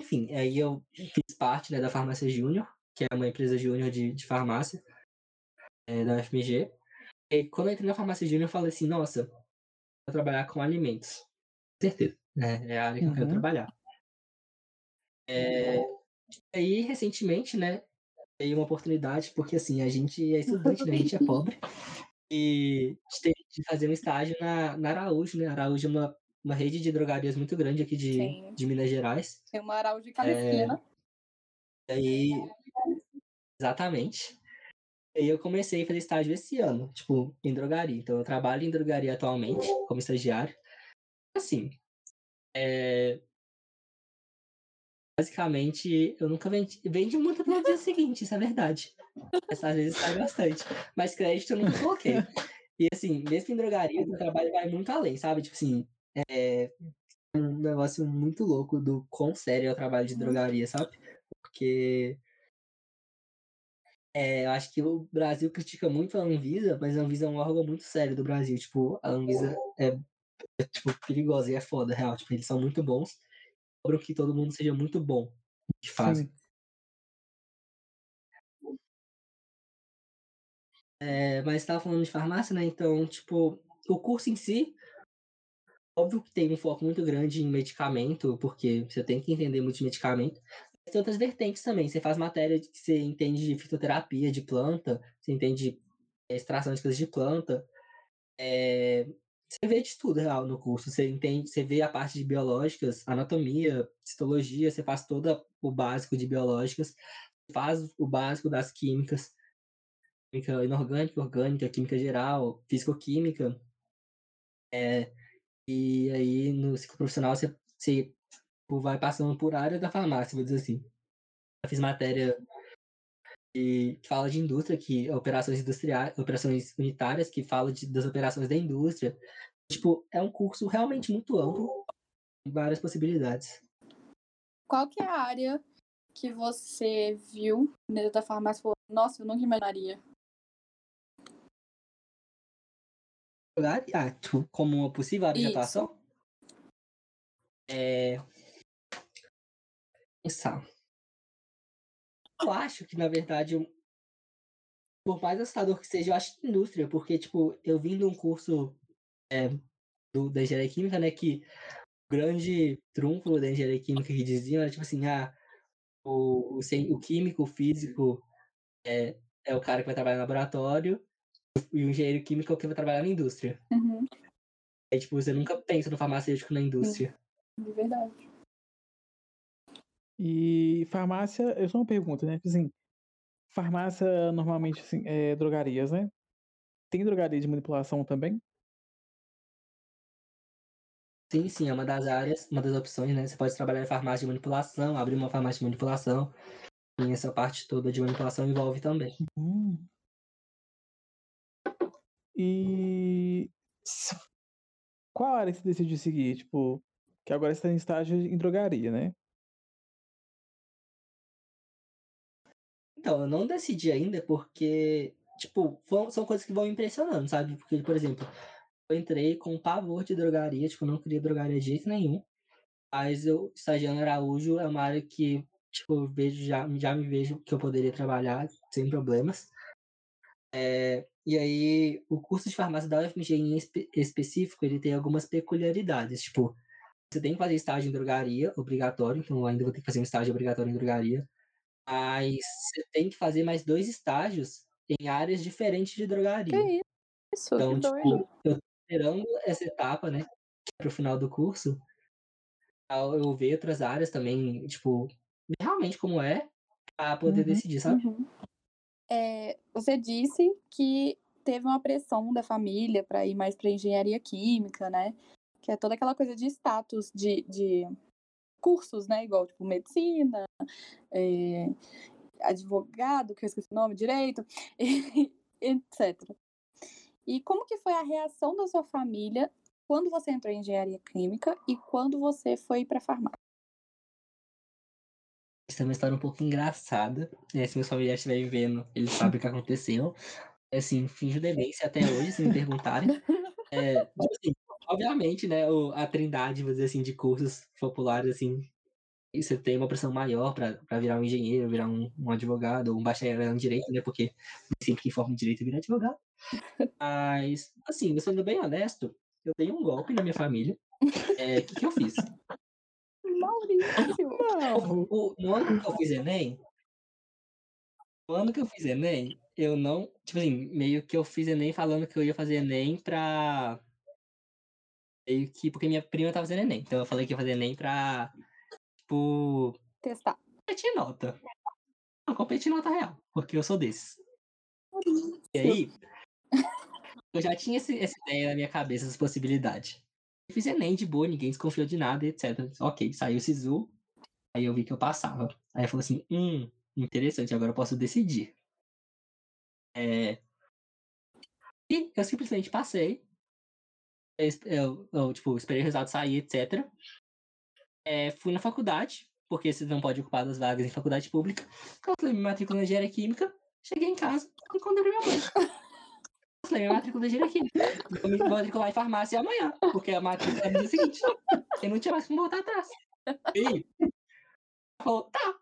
enfim, aí eu fiz parte né, da Farmácia Júnior, que é uma empresa júnior de, de farmácia é, da UFMG. E quando eu entrei na Farmácia Júnior, eu falei assim, nossa, vou trabalhar com alimentos. Com certeza, né? É a área que eu quero Uhum. trabalhar. É, aí, recentemente, né, veio uma oportunidade, porque assim, a gente é estudante, né, a gente é pobre, e a gente teve de fazer um estágio na, na Araújo, né? Araújo é uma, uma rede de drogarias muito grande aqui de, Sim. de Minas Gerais. Tem uma Araújo de cada É. E aí, exatamente. E aí eu comecei a fazer estágio esse ano, tipo, em drogaria. Então eu trabalho em drogaria atualmente, como estagiário. Assim, é... basicamente, eu nunca vendi. Vende muito no dia seguinte, isso é verdade. Às vezes sai bastante. Mas crédito eu nunca coloquei. E assim, mesmo em drogaria, o trabalho vai muito além, sabe? Tipo assim, é um negócio muito louco do quão sério é o trabalho de drogaria, sabe? Porque é, eu acho que o Brasil critica muito a Anvisa, mas a Anvisa é um órgão muito sério do Brasil. Tipo, a Anvisa é, é tipo, perigosa e é foda, real. Tipo, eles são muito bons. Cobram que todo mundo seja muito bom que fazem. É, mas estava falando de farmácia, né? Então, tipo, o curso em si, óbvio que tem um foco muito grande em medicamento, porque você tem que entender muito de medicamento. Tem outras vertentes também. Você faz matéria que você entende de fitoterapia de planta, você entende é, extração de coisas de planta. É, você vê de tudo real no curso. Você entende, você vê a parte de biológicas, anatomia, citologia, você faz todo o básico de biológicas, faz o básico das químicas química inorgânica, orgânica, química geral, físico-química. É, e aí, no ciclo profissional, você, você vai passando por área da farmácia, vou dizer assim. Eu fiz matéria que fala de indústria, que é operações industriais, operações unitárias, que fala de, das operações da indústria. Tipo, é um curso realmente muito amplo, com várias possibilidades. Qual que é a área que você viu dentro da farmácia e falou, nossa, eu nunca imaginaria? Ah, tipo, como uma possível área de Isso. atuação? É... Pensar. Eu acho que, na verdade, por mais assustador que seja, eu acho que indústria, porque, tipo, eu vim de um curso é, do, da engenharia química, né, que o grande trunfo da engenharia química que diziam era, tipo assim, ah, o, o, o químico, o físico é, é o cara que vai trabalhar no laboratório, e o engenheiro químico é o que vai trabalhar na indústria. Uhum, Aí, tipo, você nunca pensa no farmacêutico na indústria. de verdade. E farmácia, eu só uma pergunta, né? Assim, farmácia normalmente assim, é drogarias, né? Tem drogaria de manipulação também? Sim, sim, é uma das áreas, uma das opções, né? Você pode trabalhar em farmácia de manipulação, abrir uma farmácia de manipulação. E essa parte toda de manipulação envolve também. Hum. E qual área você decidiu seguir? Tipo, que agora você está em estágio em drogaria, né? Então, eu não decidi ainda porque, tipo, são coisas que vão me impressionando, sabe? Porque, por exemplo, eu entrei com pavor de drogaria, tipo, não queria drogaria de jeito nenhum. Mas eu, estagiando Araújo, é uma área que, tipo, eu vejo, já, já me vejo que eu poderia trabalhar sem problemas. É, e aí, o curso de farmácia da UFMG em espe- específico, ele tem algumas peculiaridades. Tipo, você tem que fazer estágio em drogaria, obrigatório, então ainda vou ter que fazer um estágio obrigatório em drogaria. Mas você tem que fazer mais dois estágios em áreas diferentes de drogaria. Que isso, Então, que tipo, doido. eu tô esperando essa etapa, né, que é pro final do curso, eu ver outras áreas também, tipo, realmente como é, pra poder Uhum, decidir, sabe? Uhum. É, você disse que teve uma pressão da família para ir mais para engenharia química, né? Que é toda aquela coisa de status de, de cursos, né? Igual, tipo, medicina, é, advogado, que eu esqueci o nome, direito, etc. E como que foi a reação da sua família quando você entrou em engenharia química e quando você foi para farmácia? Essa é uma história um pouco engraçada, né, se meus familiares estiverem vendo, eles sabem o que aconteceu. É, Assim, finjo demência até hoje, se me perguntarem. É, tipo assim, obviamente, né, o- a trindade, vou dizer assim, de cursos populares, assim, você tem uma pressão maior para virar um engenheiro, virar um, um advogado, ou um bacharel em direito, né? Porque sempre que forma em direito vira advogado. Mas, assim, sendo bem honesto, eu dei um golpe na minha família. É, O que, que eu fiz? Maurício! Não! O, no ano que eu fiz Enem, no ano que eu fiz Enem, eu não. Tipo assim, meio que eu fiz Enem falando que eu ia fazer Enem pra. Meio que. Porque minha prima tava fazendo Enem. Então eu falei que ia fazer Enem pra. Tipo. Testar. competir nota. Não, competir nota real, porque eu sou desses. E aí, eu já tinha esse- essa ideia na minha cabeça, essa possibilidade. Eu fiz Enem de boa, ninguém desconfiou de nada, etc. Ok, saiu o Sisu. Aí eu vi que eu passava. Aí eu falei assim, hum, interessante, agora eu posso decidir. É... E eu simplesmente passei. Eu, eu, tipo, esperei o resultado sair, etc. É, fui na faculdade, porque você não pode ocupar as vagas em faculdade pública. Cancelei minha matrícula na engenharia química. Cheguei em casa e encontrei minha mãe. Cancelei minha matrícula na engenharia química. Vou me matricular em farmácia amanhã, porque a matrícula é dia seguinte. Eu não tinha mais como voltar atrás. E falou, tá.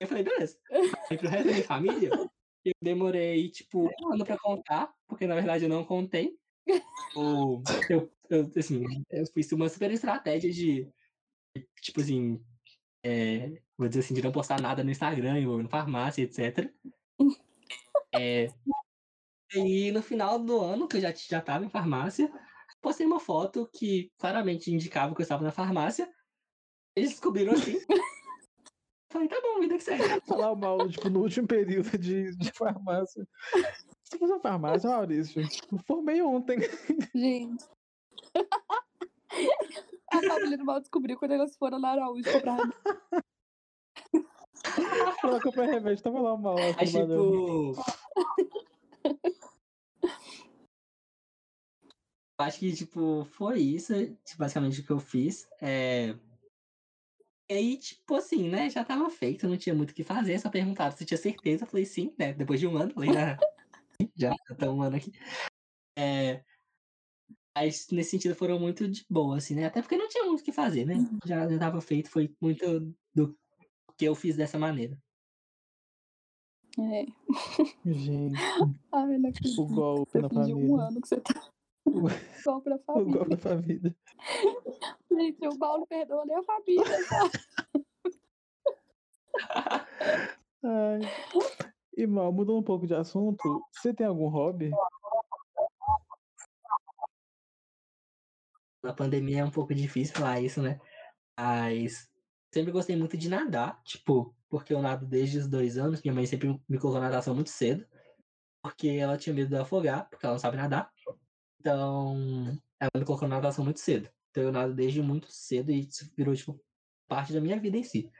Eu falei, beleza. E pro resto da minha família, eu demorei, tipo, um ano pra contar, porque na verdade eu não contei. O, eu, eu, assim, eu fiz uma super estratégia de, tipo assim, é, vou dizer assim, de não postar nada no Instagram, envolvendo farmácia, etc. É, e no final do ano, que eu já, já tava em farmácia, postei uma foto que claramente indicava que eu estava na farmácia. Eles descobriram assim. Falei, tá bom, vida que segue. Falar mal, tipo, no último período de, de farmácia. Você fez uma farmácia, Maurício? Eu formei ontem. Gente. A família do mal descobriu quando elas foram na Araújo comprar. Ela comprou remédio, tava lá mal. Aí, tipo. Acho que, tipo, foi isso, tipo, basicamente, o que eu fiz. É... E aí, tipo assim, né, já tava feito, não tinha muito o que fazer, só perguntaram se tinha certeza, eu falei sim, né, depois de um ano, falei, ah, já, tá um ano aqui. É... Mas, nesse sentido, foram muito de boa, assim, né, até porque não tinha muito o que fazer, né, já, já tava feito, foi muito do que eu fiz dessa maneira. É. Gente, Ai, não acredito. o golpe na fingiu um família. ano que você tá O, pra o família. golpe da família. Gente, o Paulo perdoa nem a família. tá? Ai. E mal, mudando um pouco de assunto, você tem algum hobby? Na pandemia é um pouco difícil falar isso, né? Mas sempre gostei muito de nadar, tipo, porque eu nado desde os dois anos. Minha mãe sempre me colocou na natação muito cedo, porque ela tinha medo de afogar, porque ela não sabe nadar. Então, ela me colocou na natação muito cedo. Então, eu nado desde muito cedo e isso virou, tipo, parte da minha vida em si.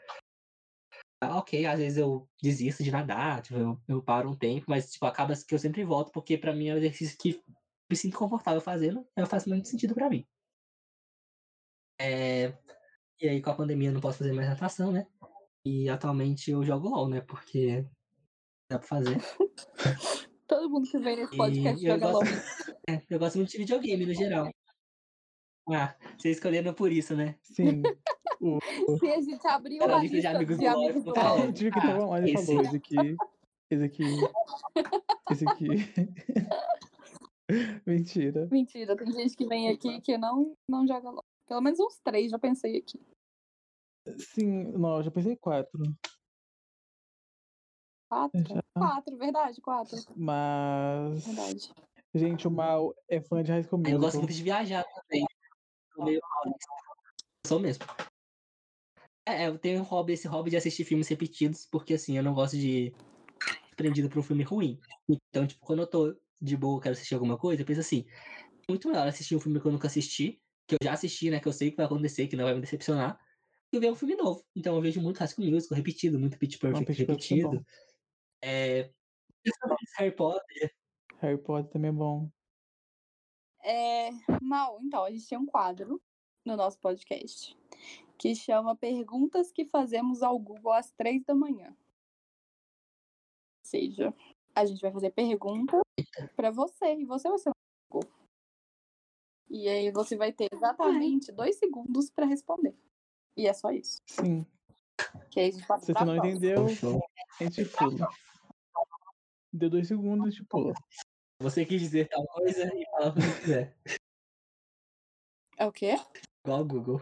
Ah, ok, às vezes eu desisto de nadar, tipo, eu, eu paro um tempo, mas, tipo, acaba que eu sempre volto, porque pra mim é um exercício que me sinto confortável fazendo, aí faz muito sentido pra mim. É, e aí, com a pandemia, eu não posso fazer mais natação, né? E atualmente eu jogo LOL, né? Porque dá pra fazer. Todo mundo que vem nesse E podcast eu joga LOL. gosto, é, eu gosto muito de videogame no geral. Ah, vocês escolheram por isso, né? Sim. O, Se a gente abrir Era uma a lista de amigos de do amigos. LOL, viu que Ah, e esse. falou, esse aqui. Esse aqui. Esse aqui. Mentira. mentira, tem gente que vem aqui que não, não joga LOL. Pelo menos uns três, já pensei aqui. Sim, não, eu já pensei quatro. Quatro? Já. Quatro, verdade, quatro. Mas. Verdade. Gente, o Mal é fã de High School Eu gosto Musical. muito de viajar também. Sou meio paulista. Sou mesmo. É, eu tenho um hobby, esse hobby de assistir filmes repetidos, porque assim, eu não gosto de ser prendido por um filme ruim. Então, tipo, quando eu tô de boa, quero assistir alguma coisa, eu penso assim, muito melhor assistir um filme que eu nunca assisti, que eu já assisti, né, que eu sei que vai acontecer, que não vai me decepcionar, e ver um filme novo. Então eu vejo muito School Musical repetido, muito Pitch Não, Perfect Pitch Perfect é repetido. É... Harry Potter. Harry Potter também é bom. É, Mal, então, a gente tem um quadro no nosso podcast que chama Perguntas que Fazemos ao Google às três da manhã. Ou seja, a gente vai fazer perguntas para você e você vai ser o Google. E aí você vai ter exatamente dois segundos para responder. E é só isso. Sim. Que aí a gente passa Se você não próxima. entendeu, a gente pula. Deu dois segundos, a gente pula. Você quis dizer tal coisa e fala o que você quiser. É o quê? Igual o Google.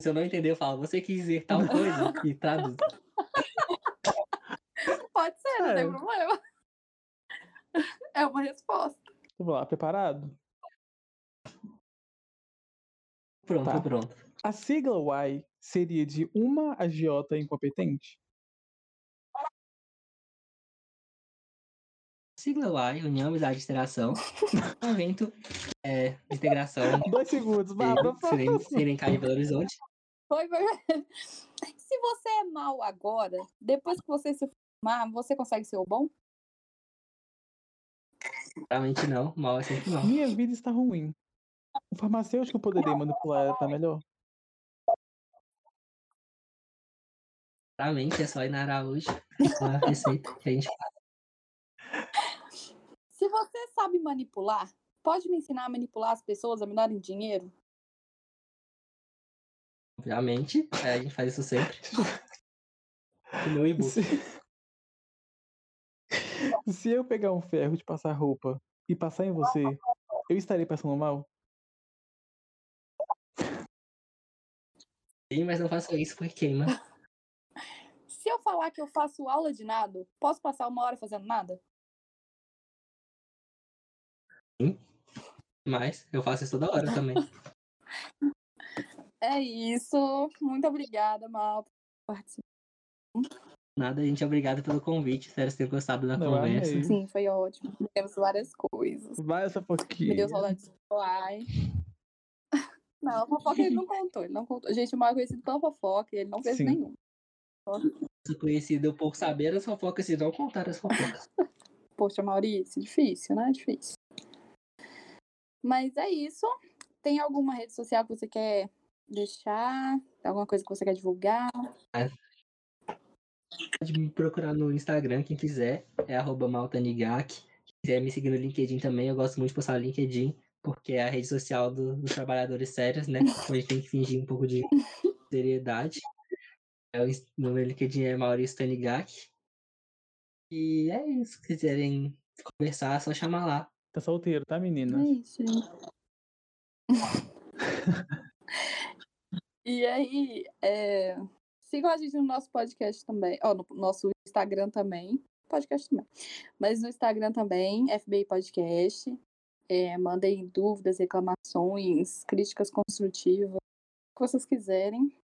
Se eu não entender, eu falo, você quis dizer tal coisa e traduz. Pode ser, não tem É. problema. É uma resposta. Vamos lá, preparado? Pronto, Tá. pronto. A sigla Y seria de uma agiota incompetente? Sigla Y, União, Amizade e Interação. Um evento é, de integração Dois segundos, vá, de pra Seren- próxima. Serencai e Belo Horizonte. Foi, foi. Se você é mal agora, depois que você se formar, você consegue ser o bom? Realmente não, mal é sempre mal. Minha vida está ruim. O farmacêutico poderia manipular ela tá melhor? Claramente é só ir na Araújo com a receita que a gente faz. Se você sabe manipular, pode me ensinar a manipular as pessoas a me darem dinheiro? Obviamente, é, a gente faz isso sempre. Meu e-book. Se... Se eu pegar um ferro de passar roupa e passar em você, eu estarei passando mal? Sim, mas não faço isso porque queima. Se eu falar que eu faço aula de nado, posso passar uma hora fazendo nada? Mas eu faço isso toda hora também. É isso. Muito obrigada, Mal, por participar. Nada, gente, obrigado pelo convite. Espero que vocês tenham gostado da Não, conversa. amei. Sim, foi ótimo. Temos várias coisas. Vai essa Me foquinha. deu saudade de Uai. Não, a fofoca ele não contou. Ele não contou. Gente, o mal é conhecido pela fofoca e ele não fez Sim. nenhum. Sou conhecido por saber as fofocas e não contar as fofocas. Poxa, Maurício, difícil, né? Difícil. Mas é isso. Tem alguma rede social que você quer deixar? Alguma coisa que você quer divulgar? Pode me procurar no Instagram, quem quiser. É arroba maltanigak. Quem quiser me seguir no LinkedIn também. Eu gosto muito de postar no LinkedIn, porque é a rede social do- dos trabalhadores sérios, né? Então a gente tem que fingir um pouco de seriedade. É, o meu LinkedIn é Maurício Tanigak. E é isso. Se quiserem conversar, é só chamar lá. Tá solteiro, tá, É menina? isso, gente. E aí, é, sigam a gente no nosso podcast também, ó, no nosso Instagram também, podcast também, mas no Instagram também, FBI Podcast. É, mandem dúvidas, reclamações, críticas construtivas, o que vocês quiserem.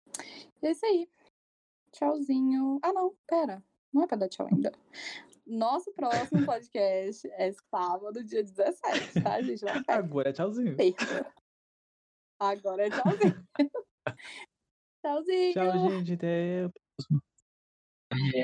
E é isso aí. Tchauzinho. Ah, não, pera. Não é pra dar tchau ainda. Nosso próximo podcast é sábado, dia 17, tá, gente? Agora é tchauzinho. Agora é tchauzinho. tchauzinho. Tchau, gente. Até. É,